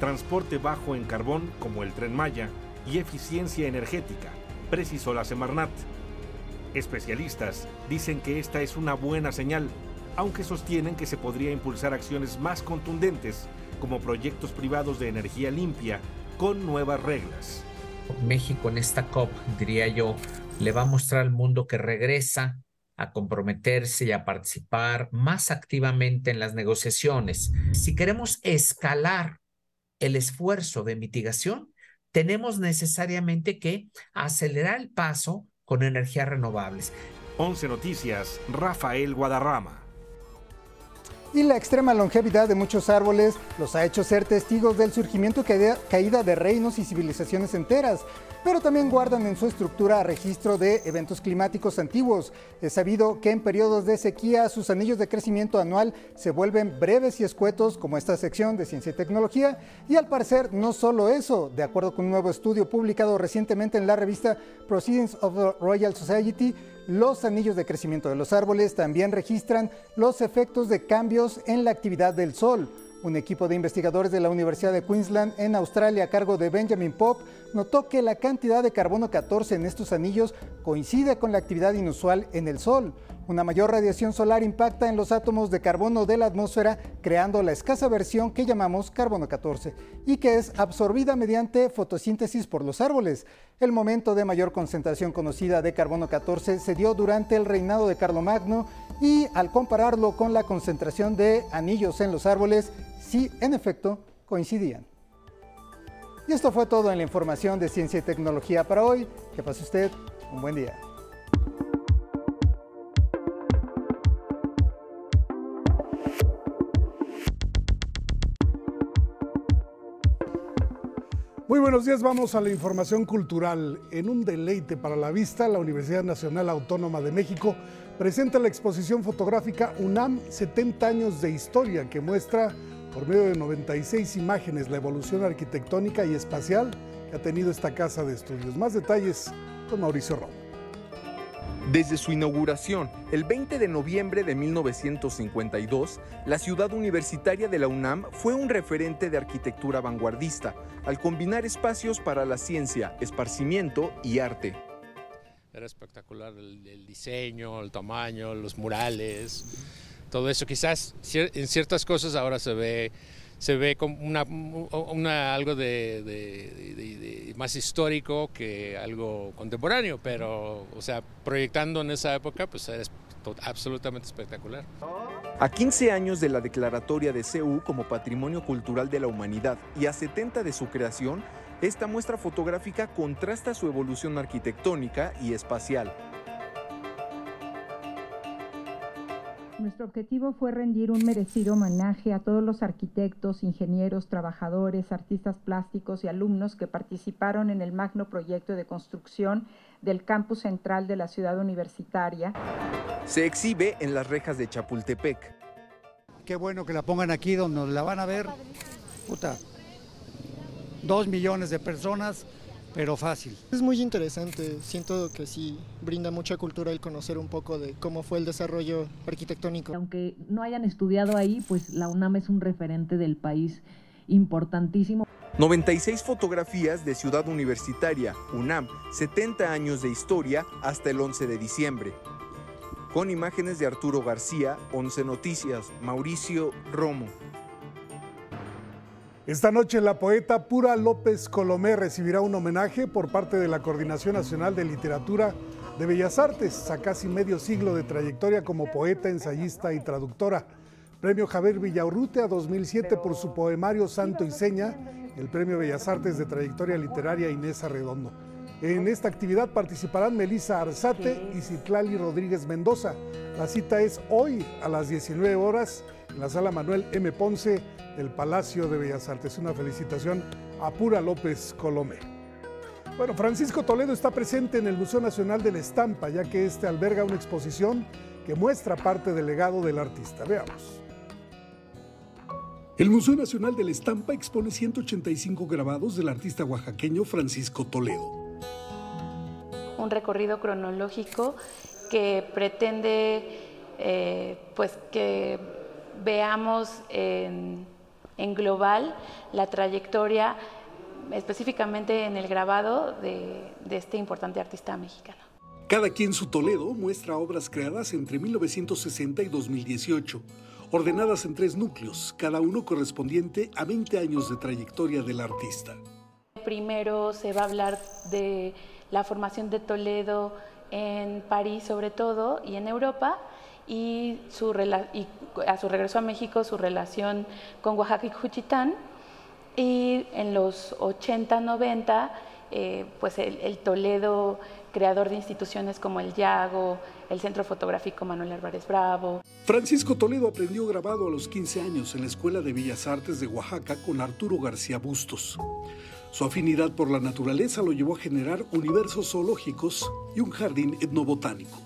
transporte bajo en carbón como el tren Maya y eficiencia energética, precisó la Semarnat. Especialistas dicen que esta es una buena señal, aunque sostienen que se podría impulsar acciones más contundentes, como proyectos privados de energía limpia, con nuevas reglas. México en esta COP, diría yo, le va a mostrar al mundo que regresa a comprometerse y a participar más activamente en las negociaciones. Si queremos escalar el esfuerzo de mitigación, tenemos necesariamente que acelerar el paso con energías renovables. 11 Noticias, Rafael Guadarrama. Y la extrema longevidad de muchos árboles los ha hecho ser testigos del surgimiento y caída de reinos y civilizaciones enteras pero también guardan en su estructura registro de eventos climáticos antiguos. Es sabido que en periodos de sequía sus anillos de crecimiento anual se vuelven breves y escuetos como esta sección de ciencia y tecnología y al parecer no solo eso, de acuerdo con un nuevo estudio publicado recientemente en la revista Proceedings of the Royal Society, los anillos de crecimiento de los árboles también registran los efectos de cambios en la actividad del sol. Un equipo de investigadores de la Universidad de Queensland en Australia a cargo de Benjamin Pop notó que la cantidad de carbono 14 en estos anillos coincide con la actividad inusual en el Sol. Una mayor radiación solar impacta en los átomos de carbono de la atmósfera, creando la escasa versión que llamamos carbono 14 y que es absorbida mediante fotosíntesis por los árboles. El momento de mayor concentración conocida de carbono 14 se dio durante el reinado de Carlomagno y al compararlo con la concentración de anillos en los árboles, sí, en efecto, coincidían. Y esto fue todo en la información de ciencia y tecnología para hoy. Que pase usted buen día. Muy buenos días, vamos a la información cultural. En un deleite para la vista, la Universidad Nacional Autónoma de México presenta la exposición fotográfica UNAM 70 años de historia que muestra por medio de 96 imágenes la evolución arquitectónica y espacial que ha tenido esta casa de estudios. Más detalles con Mauricio Romo. Desde su inauguración, el 20 de noviembre de 1952, la ciudad universitaria de la UNAM fue un referente de arquitectura vanguardista, al combinar espacios para la ciencia, esparcimiento y arte. Era espectacular el, diseño, el tamaño, los murales, todo eso. Quizás en ciertas cosas ahora se ve se ve como una, algo de, más histórico que algo contemporáneo, pero, o sea, proyectando en esa época, pues es absolutamente espectacular. A 15 años de la declaratoria de CEU como Patrimonio Cultural de la Humanidad y a 70 de su creación, esta muestra fotográfica contrasta su evolución arquitectónica y espacial Nuestro objetivo fue rendir un merecido homenaje a todos los arquitectos, ingenieros, trabajadores, artistas plásticos y alumnos que participaron en el magno proyecto de construcción del campus central de la ciudad universitaria. Se exhibe en las rejas de Chapultepec. Qué bueno que la pongan aquí donde la van a ver. Puta, dos millones de personas pero fácil. Es muy interesante, siento que sí brinda mucha cultura el conocer un poco de cómo fue el desarrollo arquitectónico. Aunque no hayan estudiado ahí, pues la UNAM es un referente del país importantísimo. 96 fotografías de Ciudad Universitaria, UNAM, 70 años de historia hasta el 11 de diciembre. Con imágenes de Arturo García, 11 Noticias, Mauricio Romo. Esta noche la poeta Pura López Colomé recibirá un homenaje por parte de la Coordinación Nacional de Literatura de Bellas Artes, a casi medio siglo de trayectoria como poeta, ensayista y traductora. Premio Javier Villaurrute a 2007 por su poemario Santo y Seña, el Premio Bellas Artes de Trayectoria Literaria Inés Arredondo. En esta actividad participarán Melisa Arzate y Citlali Rodríguez Mendoza. La cita es hoy a las 19 horas en la sala Manuel M. Ponce del Palacio de Bellas Artes. Una felicitación a Pura López Colomé. Bueno, Francisco Toledo está presente en el Museo Nacional de la Estampa, ya que este alberga una exposición que muestra parte del legado del artista. Veamos. El Museo Nacional de la Estampa expone 185 grabados del artista oaxaqueño Francisco Toledo. Un recorrido cronológico que pretende eh, pues que veamos en, global la trayectoria específicamente en el grabado de, de este importante artista mexicano. Cada quien su Toledo muestra obras creadas entre 1960 y 2018, ordenadas en tres núcleos, cada uno correspondiente a 20 años de trayectoria del artista. Primero se va a hablar de la formación de Toledo en París sobre todo y en Europa y, su, y a su regreso a México su relación con Oaxaca y Juchitán y en los 80, 90 eh, pues el, Toledo creador de instituciones como el Yago, el Centro Fotográfico Manuel Álvarez Bravo. Francisco Toledo aprendió grabado a los 15 años en la Escuela de Bellas Artes de Oaxaca con Arturo García Bustos. Su afinidad por la naturaleza lo llevó a generar universos zoológicos y un jardín etnobotánico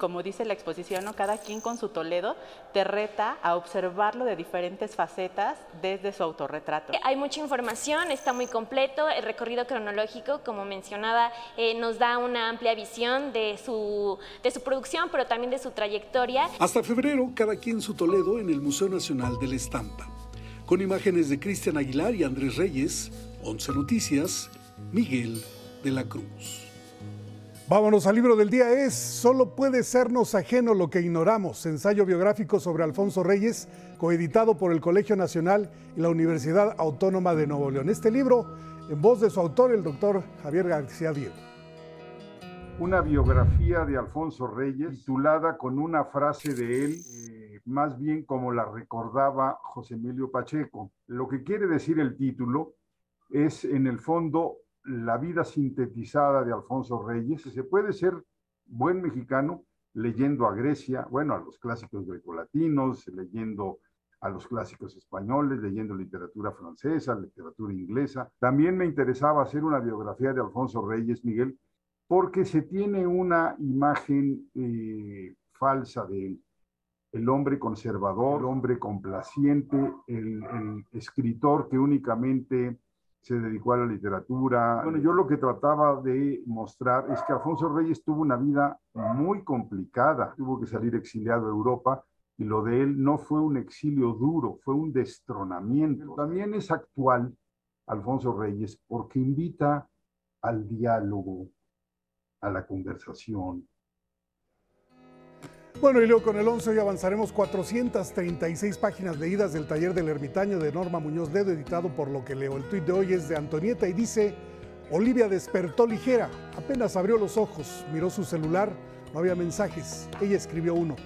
como dice la exposición, cada quien con su Toledo te reta a observarlo de diferentes facetas desde su autorretrato. Hay mucha información, está muy completo, el recorrido cronológico, como mencionaba, eh, nos da una amplia visión de su, de su producción, pero también de su trayectoria. Hasta febrero, cada quien su Toledo en el Museo Nacional de la Estampa. Con imágenes de Cristian Aguilar y Andrés Reyes, 11 Noticias, Miguel de la Cruz. Vámonos al libro del día es Solo puede sernos ajeno lo que ignoramos, ensayo biográfico sobre Alfonso Reyes, coeditado por el Colegio Nacional y la Universidad Autónoma de Nuevo León. Este libro, en voz de su autor, el doctor Javier García Diego. Una biografía de Alfonso Reyes, titulada con una frase de él, eh, más bien como la recordaba José Emilio Pacheco. Lo que quiere decir el título es, en el fondo, la vida sintetizada de Alfonso Reyes, se puede ser buen mexicano leyendo a Grecia, bueno, a los clásicos grecolatinos, leyendo a los clásicos españoles, leyendo literatura francesa, literatura inglesa. También me interesaba hacer una biografía de Alfonso Reyes, Miguel, porque se tiene una imagen eh, falsa de él. El hombre conservador, el hombre complaciente, el escritor que únicamente se dedicó a la literatura. Bueno, yo lo que trataba de mostrar es que Alfonso Reyes tuvo una vida muy complicada, tuvo que salir exiliado a Europa y lo de él no fue un exilio duro, fue un destronamiento. También es actual Alfonso Reyes porque invita al diálogo, a la conversación, bueno, y luego con el 11 hoy avanzaremos 436 páginas leídas del taller del ermitaño de Norma Muñoz Ledo, editado por lo que leo. El tuit de hoy es de Antonieta y dice, Olivia despertó ligera, apenas abrió los ojos, miró su celular, no había mensajes. Ella escribió uno,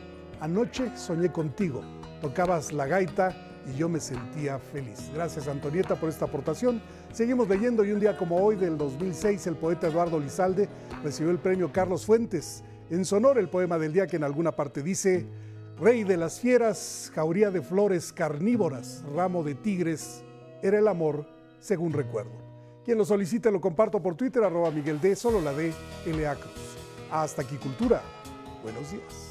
anoche soñé contigo, tocabas la gaita y yo me sentía feliz. Gracias Antonieta por esta aportación. Seguimos leyendo y un día como hoy del 2006 el poeta Eduardo Lizalde recibió el premio Carlos Fuentes en sonor el poema del día que en alguna parte dice, Rey de las fieras, jauría de flores carnívoras, ramo de tigres, era el amor, según recuerdo. Quien lo solicite lo comparto por Twitter, arroba Miguel D, solo la D, L.A. Cruz. Hasta aquí, Cultura. Buenos días.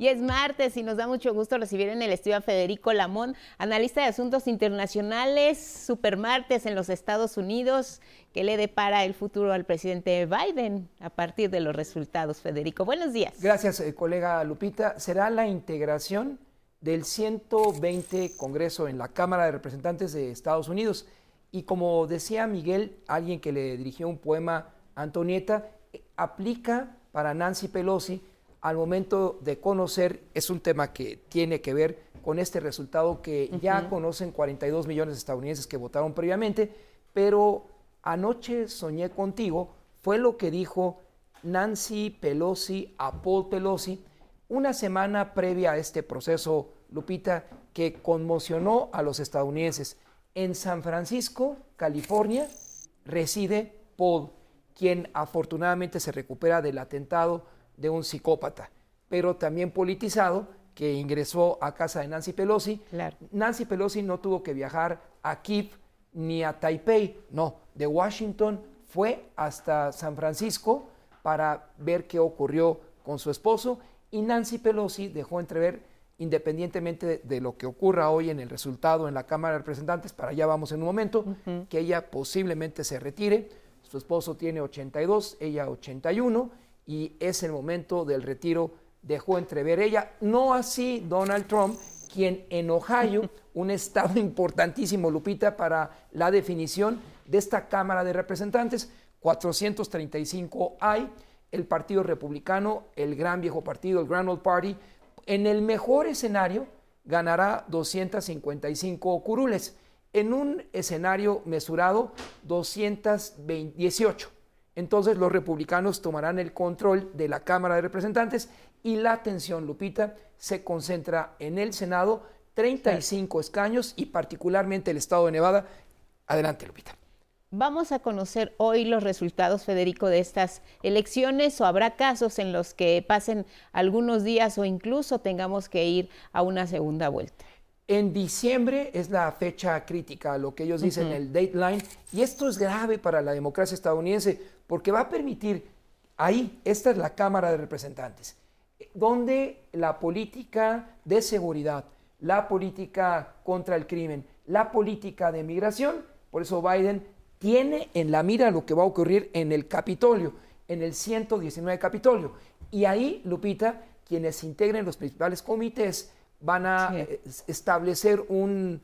Y es martes y nos da mucho gusto recibir en el estudio a Federico Lamón, analista de asuntos internacionales, supermartes en los Estados Unidos, que le depara el futuro al presidente Biden a partir de los resultados. Federico, buenos días. Gracias, eh, colega Lupita. Será la integración del 120 Congreso en la Cámara de Representantes de Estados Unidos. Y como decía Miguel, alguien que le dirigió un poema Antonieta, eh, aplica para Nancy Pelosi al momento de conocer, es un tema que tiene que ver con este resultado que ya conocen 42 millones de estadounidenses que votaron previamente, pero anoche soñé contigo, fue lo que dijo Nancy Pelosi a Paul Pelosi una semana previa a este proceso, Lupita, que conmocionó a los estadounidenses. En San Francisco, California, reside Paul, quien afortunadamente se recupera del atentado de un psicópata, pero también politizado, que ingresó a casa de Nancy Pelosi. Nancy Pelosi no tuvo que viajar a Kiev ni a Taipei, no, de Washington fue hasta San Francisco para ver qué ocurrió con su esposo y Nancy Pelosi dejó entrever, independientemente de, lo que ocurra hoy en el resultado en la Cámara de Representantes, para allá vamos en un momento, que ella posiblemente se retire. Su esposo tiene 82, ella 81, y es el momento del retiro, dejó entrever ella. No así Donald Trump, quien en Ohio, un estado importantísimo, Lupita, para la definición de esta Cámara de Representantes, 435 hay, el Partido Republicano, el gran viejo partido, el Grand Old Party, en el mejor escenario ganará 255 curules, en un escenario mesurado 218. Entonces los republicanos tomarán el control de la Cámara de Representantes y la atención, Lupita, se concentra en el Senado, 35 escaños y particularmente el estado de Nevada. Adelante, Lupita. Vamos a conocer hoy los resultados, Federico, de estas elecciones o habrá casos en los que pasen algunos días o incluso tengamos que ir a una segunda vuelta. En diciembre es la fecha crítica, lo que ellos dicen, el deadline, y esto es grave para la democracia estadounidense porque va a permitir, ahí, esta es la Cámara de Representantes, donde la política de seguridad, la política contra el crimen, la política de migración, por eso Biden tiene en la mira lo que va a ocurrir en el Capitolio, en el 119 Capitolio. Y ahí, Lupita, quienes integren los principales comités van a eh, establecer un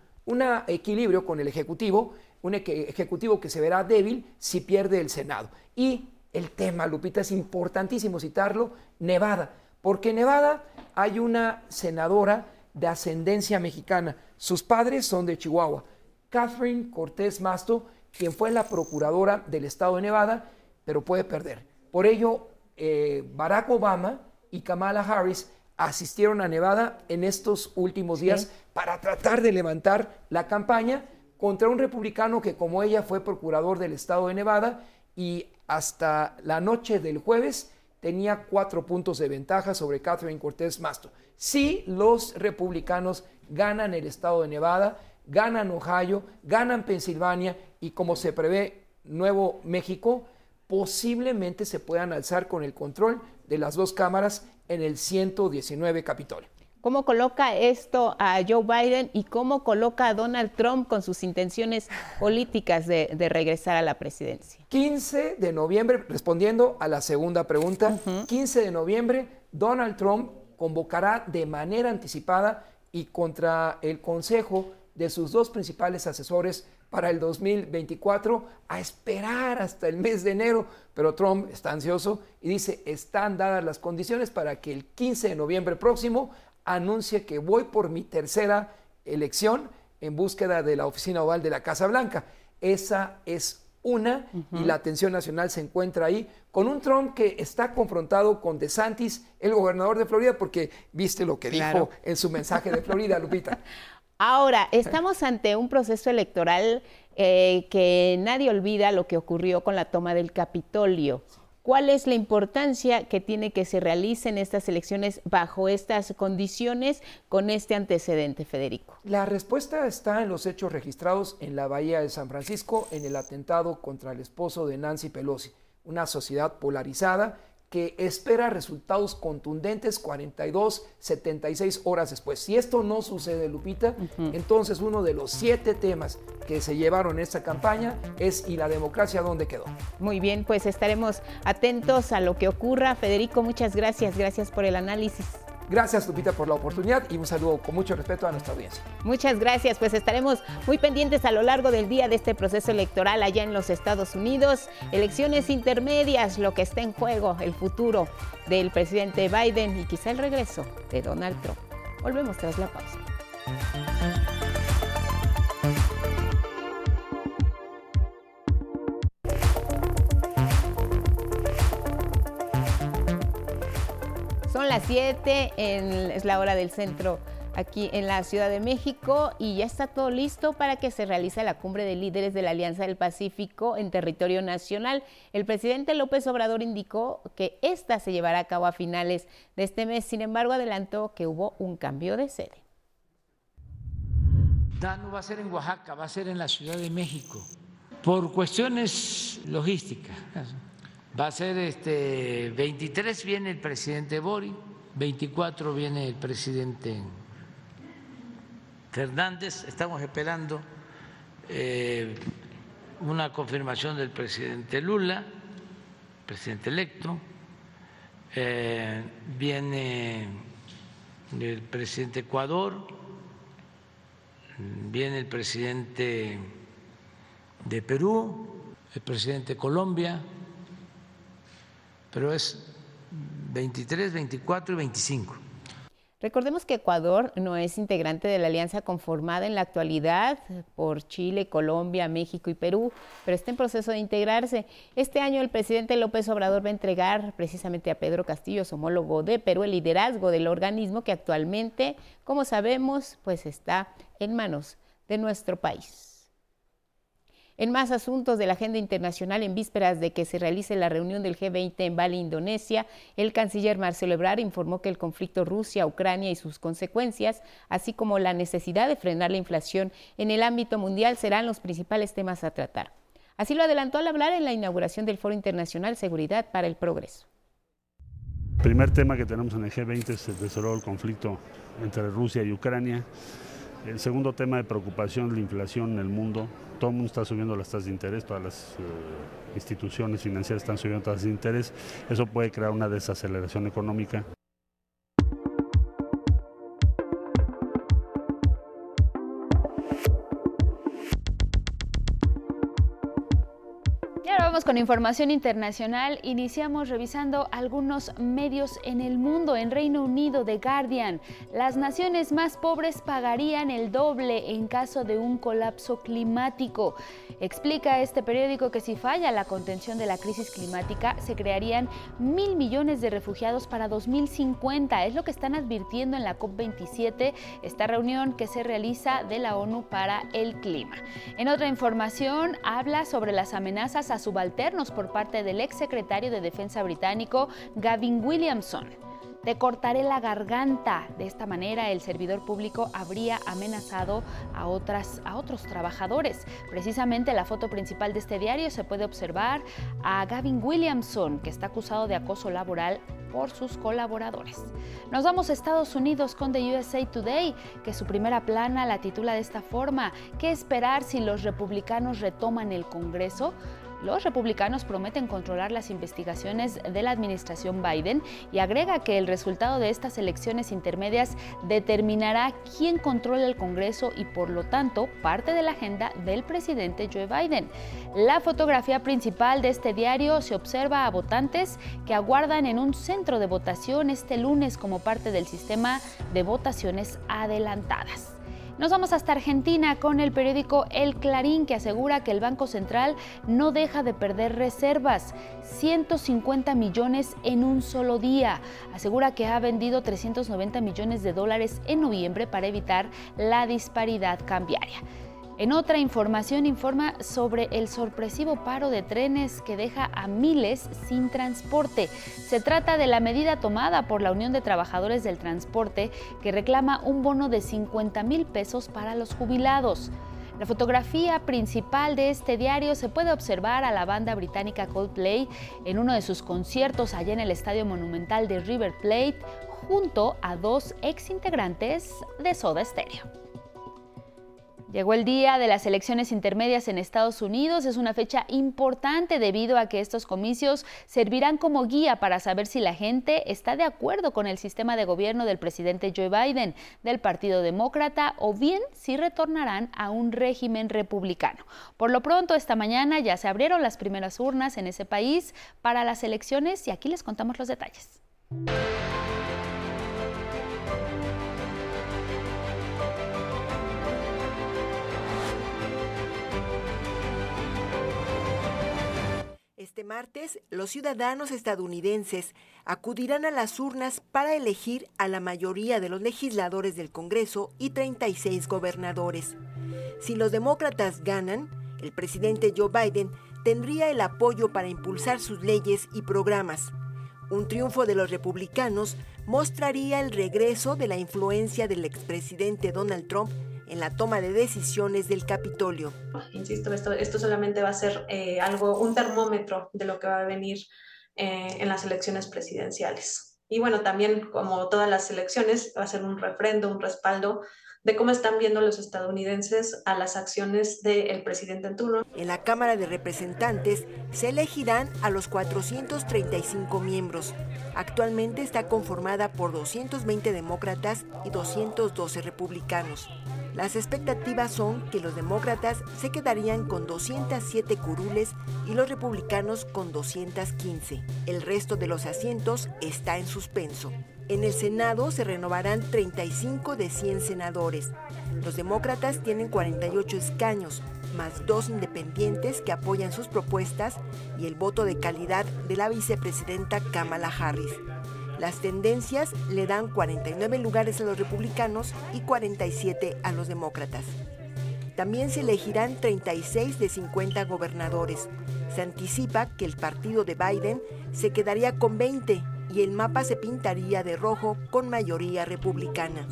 equilibrio con el Ejecutivo, un Ejecutivo que se verá débil si pierde el Senado. Y el tema, Lupita, es importantísimo citarlo, Nevada, porque en Nevada hay una senadora de ascendencia mexicana. Sus padres son de Chihuahua. Catherine Cortés Masto quien fue la procuradora del estado de Nevada, pero puede perder. Por ello, eh, Barack Obama y Kamala Harris asistieron a Nevada en estos últimos días para tratar de levantar la campaña contra un republicano que como ella fue procurador del estado de Nevada y hasta la noche del jueves tenía cuatro puntos de ventaja sobre Catherine Cortés Masto. Si los republicanos ganan el estado de Nevada, ganan Ohio, ganan Pensilvania y como se prevé Nuevo México, posiblemente se puedan alzar con el control de las dos cámaras en el 119 Capitolio. ¿Cómo coloca esto a Joe Biden y cómo coloca a Donald Trump con sus intenciones políticas de, regresar a la presidencia? 15 de noviembre, respondiendo a la segunda pregunta, 15 de noviembre, Donald Trump convocará de manera anticipada y contra el Consejo de sus dos principales asesores para el 2024 a esperar hasta el mes de enero, pero Trump está ansioso y dice, están dadas las condiciones para que el 15 de noviembre próximo anuncie que voy por mi tercera elección en búsqueda de la oficina oval de la Casa Blanca. Esa es una y la atención nacional se encuentra ahí con un Trump que está confrontado con DeSantis, el gobernador de Florida, porque viste lo que dijo en su mensaje de Florida, Lupita. Ahora, estamos ante un proceso electoral eh, que nadie olvida lo que ocurrió con la toma del Capitolio. ¿Cuál es la importancia que tiene que se realicen estas elecciones bajo estas condiciones con este antecedente, Federico? La respuesta está en los hechos registrados en la Bahía de San Francisco en el atentado contra el esposo de Nancy Pelosi, una sociedad polarizada que espera resultados contundentes 42, 76 horas después. Si esto no sucede, Lupita, entonces uno de los siete temas que se llevaron en esta campaña es ¿y la democracia dónde quedó? Muy bien, pues estaremos atentos a lo que ocurra. Federico, muchas gracias. Gracias por el análisis. Gracias, Lupita, por la oportunidad y un saludo con mucho respeto a nuestra audiencia. Muchas gracias, pues estaremos muy pendientes a lo largo del día de este proceso electoral allá en los Estados Unidos. Elecciones intermedias, lo que está en juego, el futuro del presidente Biden y quizá el regreso de Donald Trump. Volvemos tras la pausa. Las 7, es la hora del centro aquí en la Ciudad de México y ya está todo listo para que se realice la cumbre de líderes de la Alianza del Pacífico en territorio nacional. El presidente López Obrador indicó que esta se llevará a cabo a finales de este mes, sin embargo adelantó que hubo un cambio de sede. no va a ser en Oaxaca, va a ser en la Ciudad de México, por cuestiones logísticas Va a ser este 23 viene el presidente Bori, 24 viene el presidente Fernández. Estamos esperando eh, una confirmación del presidente Lula, presidente electo. eh, viene el presidente Ecuador, viene el presidente de Perú, el presidente de Colombia, pero es 23, 24 y 25. Recordemos que Ecuador no es integrante de la alianza conformada en la actualidad por Chile, Colombia, México y Perú, pero está en proceso de integrarse. Este año el presidente López Obrador va a entregar precisamente a Pedro Castillo, su homólogo de Perú, el liderazgo del organismo que actualmente, como sabemos, pues está en manos de nuestro país. En más asuntos de la agenda internacional, en vísperas de que se realice la reunión del G20 en Bali, Indonesia, el canciller Marcelo Ebrard informó que el conflicto Rusia-Ucrania y sus consecuencias, así como la necesidad de frenar la inflación en el ámbito mundial, serán los principales temas a tratar. Así lo adelantó al hablar en la inauguración del Foro Internacional Seguridad para el Progreso. El primer tema que tenemos en el G20 es el desarrollo del conflicto entre Rusia y Ucrania. El segundo tema de preocupación, la inflación en el mundo. Todo el mundo está subiendo las tasas de interés, todas las eh, instituciones financieras están subiendo tasas de interés. Eso puede crear una desaceleración económica. Con información internacional. Iniciamos revisando algunos medios en el mundo. En Reino Unido, The Guardian, las naciones más pobres pagarían el doble en caso de un colapso climático. Explica este periódico que si falla la contención de la crisis climática, se crearían mil millones de refugiados para 2050. Es lo que están advirtiendo en la COP27, esta reunión que se realiza de la ONU para el clima. En otra información, habla sobre las amenazas a subalternos por parte del ex secretario de Defensa británico Gavin Williamson. Te cortaré la garganta. De esta manera, el servidor público habría amenazado a, otras, a otros trabajadores. Precisamente la foto principal de este diario se puede observar a Gavin Williamson, que está acusado de acoso laboral por sus colaboradores. Nos vamos a Estados Unidos con The USA Today, que su primera plana la titula de esta forma, ¿qué esperar si los republicanos retoman el Congreso? Los republicanos prometen controlar las investigaciones de la administración Biden y agrega que el resultado de estas elecciones intermedias determinará quién controla el Congreso y por lo tanto parte de la agenda del presidente Joe Biden. La fotografía principal de este diario se observa a votantes que aguardan en un centro de votación este lunes como parte del sistema de votaciones adelantadas. Nos vamos hasta Argentina con el periódico El Clarín que asegura que el Banco Central no deja de perder reservas, 150 millones en un solo día. Asegura que ha vendido 390 millones de dólares en noviembre para evitar la disparidad cambiaria. En otra información informa sobre el sorpresivo paro de trenes que deja a miles sin transporte. Se trata de la medida tomada por la Unión de Trabajadores del Transporte que reclama un bono de 50 mil pesos para los jubilados. La fotografía principal de este diario se puede observar a la banda británica Coldplay en uno de sus conciertos allá en el Estadio Monumental de River Plate junto a dos ex integrantes de Soda Stereo. Llegó el día de las elecciones intermedias en Estados Unidos. Es una fecha importante debido a que estos comicios servirán como guía para saber si la gente está de acuerdo con el sistema de gobierno del presidente Joe Biden, del Partido Demócrata, o bien si retornarán a un régimen republicano. Por lo pronto, esta mañana ya se abrieron las primeras urnas en ese país para las elecciones y aquí les contamos los detalles. Este martes, los ciudadanos estadounidenses acudirán a las urnas para elegir a la mayoría de los legisladores del Congreso y 36 gobernadores. Si los demócratas ganan, el presidente Joe Biden tendría el apoyo para impulsar sus leyes y programas. Un triunfo de los republicanos mostraría el regreso de la influencia del expresidente Donald Trump en la toma de decisiones del Capitolio. Insisto, esto, solamente va a ser eh, algo, un termómetro de lo que va a venir eh, en las elecciones presidenciales. Y bueno, también como todas las elecciones, va a ser un refrendo, un respaldo de cómo están viendo los estadounidenses a las acciones del presidente en. En la Cámara de Representantes se elegirán a los 435 miembros. Actualmente está conformada por 220 demócratas y 212 republicanos. Las expectativas son que los demócratas se quedarían con 207 curules y los republicanos con 215. El resto de los asientos está en suspenso. En el Senado se renovarán 35 de 100 senadores. Los demócratas tienen 48 escaños, más dos independientes que apoyan sus propuestas y el voto de calidad de la vicepresidenta Kamala Harris. Las tendencias le dan 49 lugares a los republicanos y 47 a los demócratas. También se elegirán 36 de 50 gobernadores. Se anticipa que el partido de Biden se quedaría con 20 y el mapa se pintaría de rojo con mayoría republicana.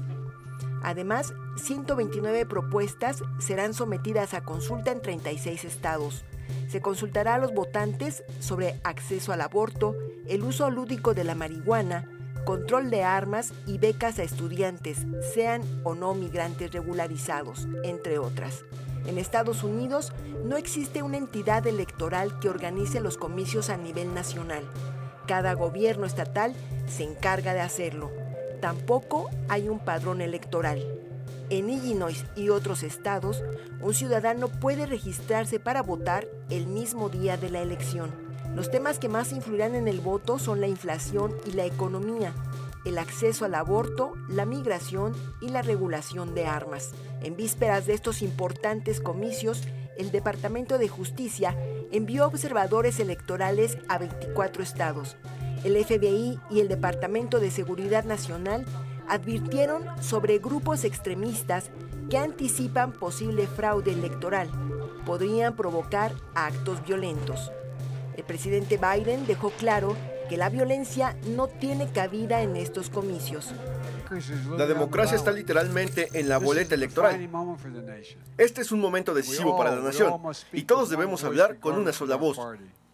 Además, 129 propuestas serán sometidas a consulta en 36 estados. Se consultará a los votantes sobre acceso al aborto, el uso lúdico de la marihuana, control de armas y becas a estudiantes, sean o no migrantes regularizados, entre otras. En Estados Unidos no existe una entidad electoral que organice los comicios a nivel nacional. Cada gobierno estatal se encarga de hacerlo. Tampoco hay un padrón electoral. En Illinois y otros estados, un ciudadano puede registrarse para votar el mismo día de la elección. Los temas que más influirán en el voto son la inflación y la economía, el acceso al aborto, la migración y la regulación de armas. En vísperas de estos importantes comicios, el Departamento de Justicia envió observadores electorales a 24 estados. El FBI y el Departamento de Seguridad Nacional advirtieron sobre grupos extremistas que anticipan posible fraude electoral. Podrían provocar actos violentos. El presidente Biden dejó claro que la violencia no tiene cabida en estos comicios. La democracia está literalmente en la boleta electoral. Este es un momento decisivo para la nación y todos debemos hablar con una sola voz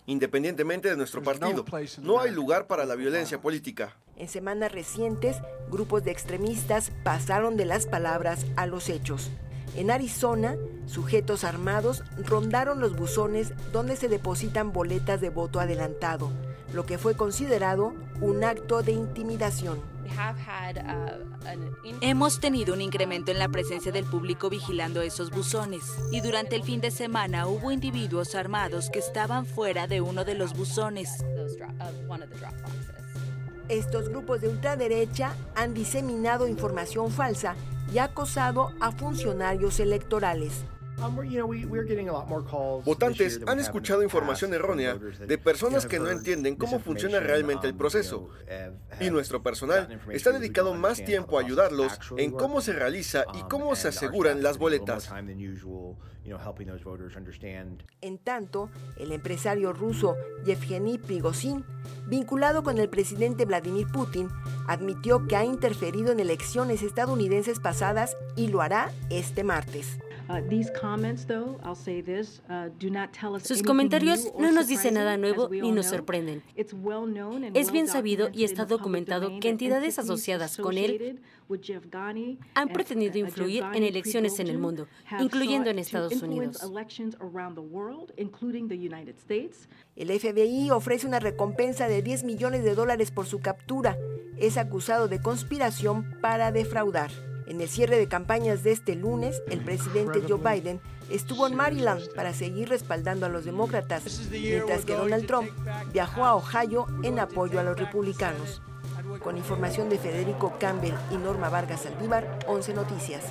independientemente de nuestro partido. No hay lugar para la violencia política. En semanas recientes, grupos de extremistas pasaron de las palabras a los hechos. En Arizona, sujetos armados rondaron los buzones donde se depositan boletas de voto adelantado, lo que fue considerado un acto de intimidación. Hemos tenido un incremento en la presencia del público vigilando esos buzones y durante el fin de semana hubo individuos armados que estaban fuera de uno de los buzones. Estos grupos de ultraderecha han diseminado información falsa y acosado a funcionarios electorales. Votantes han escuchado información errónea de personas que no entienden cómo funciona realmente el proceso. Y nuestro personal está dedicado más tiempo a ayudarlos en cómo se realiza y cómo se aseguran las boletas. En tanto, el empresario ruso Yevgeny Prigozhin, vinculado con el presidente Vladimir Putin, admitió que ha interferido en elecciones estadounidenses pasadas y lo hará este martes. Sus comentarios no nos dicen nada nuevo ni nos sorprenden. Es bien sabido y está documentado que entidades asociadas con él han pretendido influir en elecciones en el mundo, incluyendo en Estados Unidos. El FBI ofrece una recompensa de 10 millones de dólares por su captura. Es acusado de conspiración para defraudar. En el cierre de campañas de este lunes, el presidente Joe Biden estuvo en Maryland para seguir respaldando a los demócratas, mientras que Donald Trump viajó a Ohio en apoyo a los republicanos. Con información de Federico Campbell y Norma Vargas Aldívar, 11 Noticias.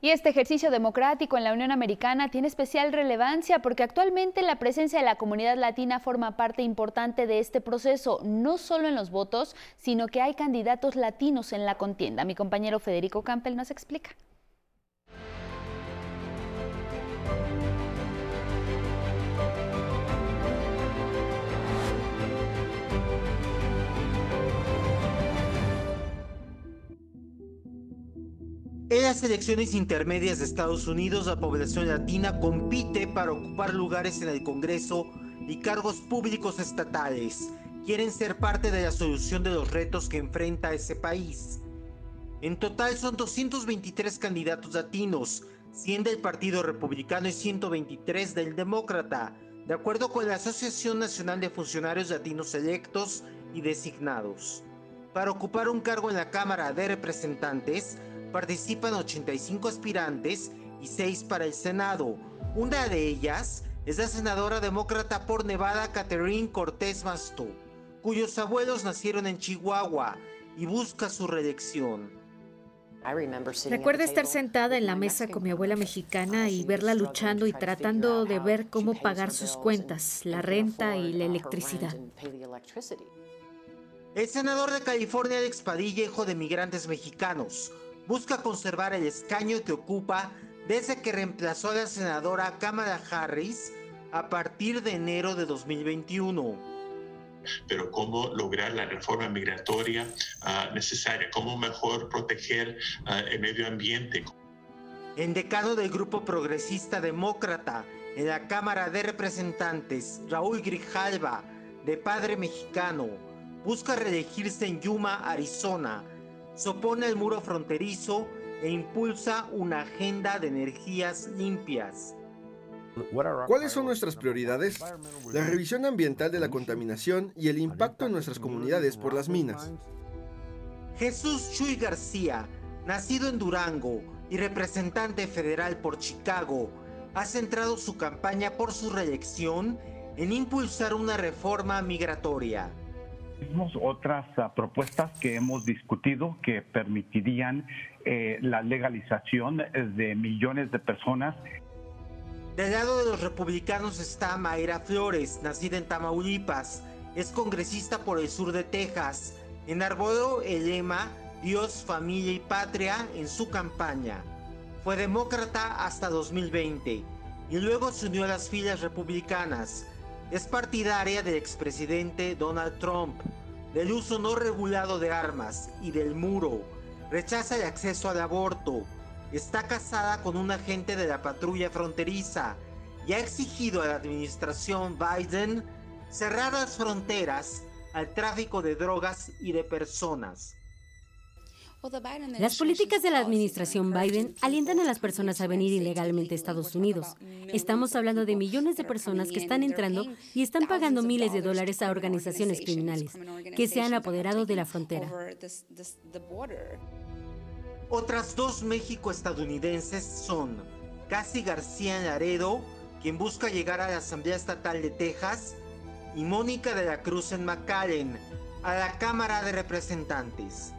Y este ejercicio democrático en la Unión Americana tiene especial relevancia porque actualmente la presencia de la comunidad latina forma parte importante de este proceso, no solo en los votos, sino que hay candidatos latinos en la contienda. Mi compañero Federico Campbell nos explica. En las elecciones intermedias de Estados Unidos, la población latina compite para ocupar lugares en el Congreso y cargos públicos estatales. Quieren ser parte de la solución de los retos que enfrenta ese país. En total son 223 candidatos latinos, 100 del Partido Republicano y 123 del Demócrata, de acuerdo con la Asociación Nacional de Funcionarios Latinos Electos y Designados. Para ocupar un cargo en la Cámara de Representantes, participan 85 aspirantes y 6 para el Senado. Una de ellas es la senadora demócrata por Nevada Catherine Cortés Masto, cuyos abuelos nacieron en Chihuahua y busca su reelección. Recuerdo estar sentada en la mesa con mi abuela mexicana y verla luchando y tratando de ver cómo pagar sus cuentas, la renta y la electricidad. El senador de California, Alex Padilla, hijo de migrantes mexicanos, busca conservar el escaño que ocupa desde que reemplazó a la senadora Kamala Harris a partir de enero de 2021 pero cómo lograr la reforma migratoria ah, necesaria, cómo mejor proteger ah, el medio ambiente. En decano del Grupo Progresista Demócrata en la Cámara de Representantes, Raúl Grijalva, de padre mexicano, busca reelegirse en Yuma, Arizona, se opone al muro fronterizo e impulsa una agenda de energías limpias. ¿Cuáles son nuestras prioridades? La revisión ambiental de la contaminación y el impacto en nuestras comunidades por las minas. Jesús Chuy García, nacido en Durango y representante federal por Chicago, ha centrado su campaña por su reelección en impulsar una reforma migratoria. Tenemos otras ah, propuestas que hemos discutido que permitirían eh, la legalización de millones de personas del lado de los republicanos está Mayra Flores, nacida en Tamaulipas. Es congresista por el sur de Texas. Enarboló el lema Dios, familia y patria en su campaña. Fue demócrata hasta 2020 y luego se unió a las filas republicanas. Es partidaria del expresidente Donald Trump, del uso no regulado de armas y del muro. Rechaza el acceso al aborto está casada con un agente de la patrulla fronteriza y ha exigido a la administración Biden cerrar las fronteras al tráfico de drogas y de personas. Las políticas de la administración Biden alientan a las personas a venir ilegalmente a Estados Unidos. Estamos hablando de millones de personas que están entrando y están pagando miles de dólares a organizaciones criminales que se han apoderado de la frontera. Otras dos México estadounidenses son Casi García Laredo, quien busca llegar a la Asamblea Estatal de Texas, y Mónica de la Cruz en McAllen, a la Cámara de Representantes.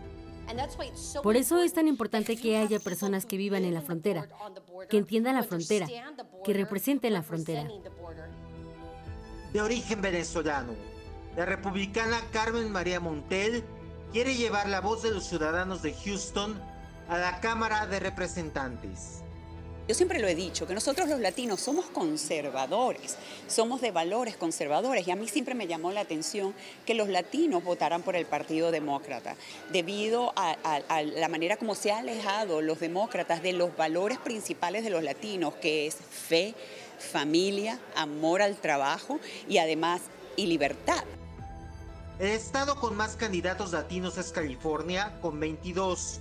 Por eso es tan importante que haya personas que vivan en la frontera, que entiendan la frontera, que representen la frontera. De origen venezolano, la republicana Carmen María Montel quiere llevar la voz de los ciudadanos de Houston a la Cámara de Representantes. Yo siempre lo he dicho, que nosotros los latinos somos conservadores, somos de valores conservadores y a mí siempre me llamó la atención que los latinos votaran por el Partido Demócrata, debido a, la manera como se han alejado los demócratas de los valores principales de los latinos, que es fe, familia, amor al trabajo y además y libertad. El estado con más candidatos latinos es California, con 22.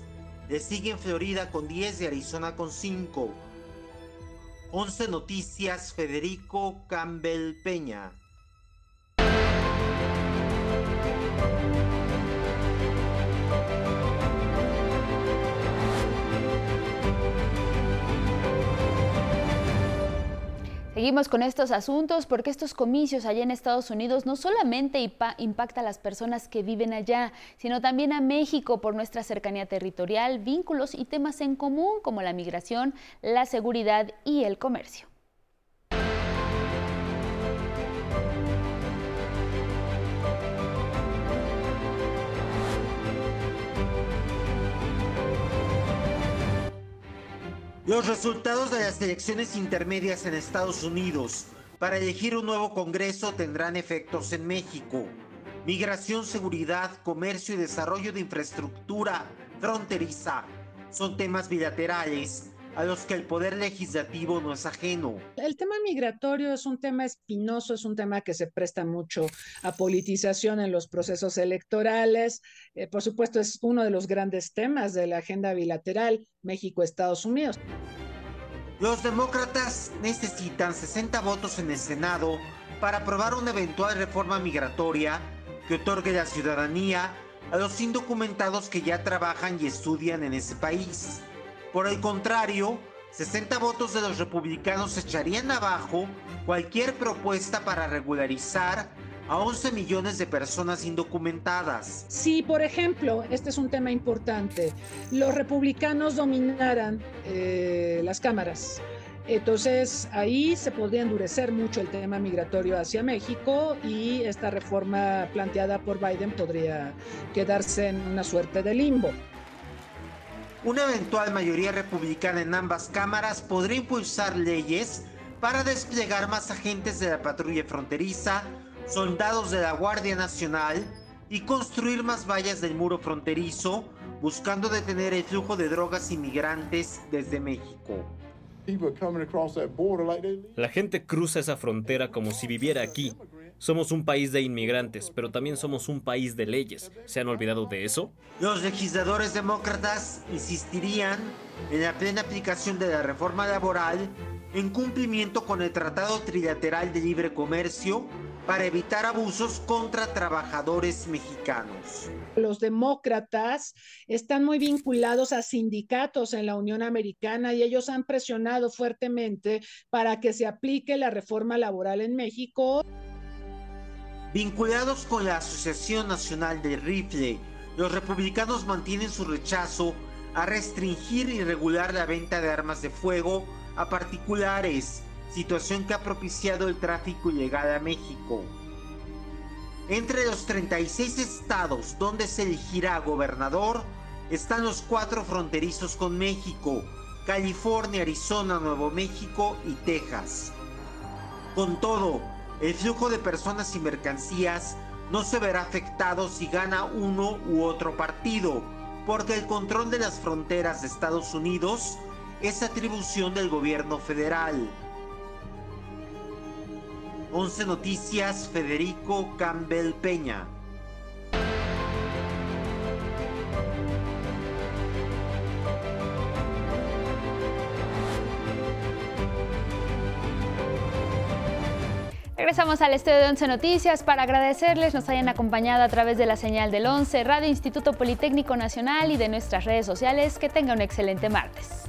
Le siguen Florida con 10 y Arizona con 5. 11 Noticias, Federico Campbell Peña. Seguimos con estos asuntos porque estos comicios allá en Estados Unidos no solamente impacta a las personas que viven allá, sino también a México por nuestra cercanía territorial, vínculos y temas en común como la migración, la seguridad y el comercio. Los resultados de las elecciones intermedias en Estados Unidos para elegir un nuevo Congreso tendrán efectos en México. Migración, seguridad, comercio y desarrollo de infraestructura fronteriza son temas bilaterales a los que el poder legislativo no es ajeno. El tema migratorio es un tema espinoso, es un tema que se presta mucho a politización en los procesos electorales. Eh, por supuesto, es uno de los grandes temas de la agenda bilateral México-Estados Unidos. Los demócratas necesitan 60 votos en el Senado para aprobar una eventual reforma migratoria que otorgue la ciudadanía a los indocumentados que ya trabajan y estudian en ese país. Por el contrario, 60 votos de los republicanos echarían abajo cualquier propuesta para regularizar a 11 millones de personas indocumentadas. Si, por ejemplo, este es un tema importante, los republicanos dominaran eh, las cámaras, entonces ahí se podría endurecer mucho el tema migratorio hacia México y esta reforma planteada por Biden podría quedarse en una suerte de limbo. Una eventual mayoría republicana en ambas cámaras podría impulsar leyes para desplegar más agentes de la patrulla fronteriza, soldados de la Guardia Nacional y construir más vallas del muro fronterizo, buscando detener el flujo de drogas inmigrantes desde México. La gente cruza esa frontera como si viviera aquí. Somos un país de inmigrantes, pero también somos un país de leyes. ¿Se han olvidado de eso? Los legisladores demócratas insistirían en la plena aplicación de la reforma laboral en cumplimiento con el Tratado Trilateral de Libre Comercio para evitar abusos contra trabajadores mexicanos. Los demócratas están muy vinculados a sindicatos en la Unión Americana y ellos han presionado fuertemente para que se aplique la reforma laboral en México. Vinculados con la Asociación Nacional del Rifle, los republicanos mantienen su rechazo a restringir y regular la venta de armas de fuego a particulares situación que ha propiciado el tráfico ilegal a México. Entre los 36 estados donde se elegirá gobernador están los cuatro fronterizos con México, California, Arizona, Nuevo México y Texas. Con todo, el flujo de personas y mercancías no se verá afectado si gana uno u otro partido, porque el control de las fronteras de Estados Unidos es atribución del gobierno federal. 11 Noticias, Federico Campbell Peña. Regresamos al estudio de 11 Noticias para agradecerles nos hayan acompañado a través de la señal del 11, Radio Instituto Politécnico Nacional y de nuestras redes sociales. Que tenga un excelente martes.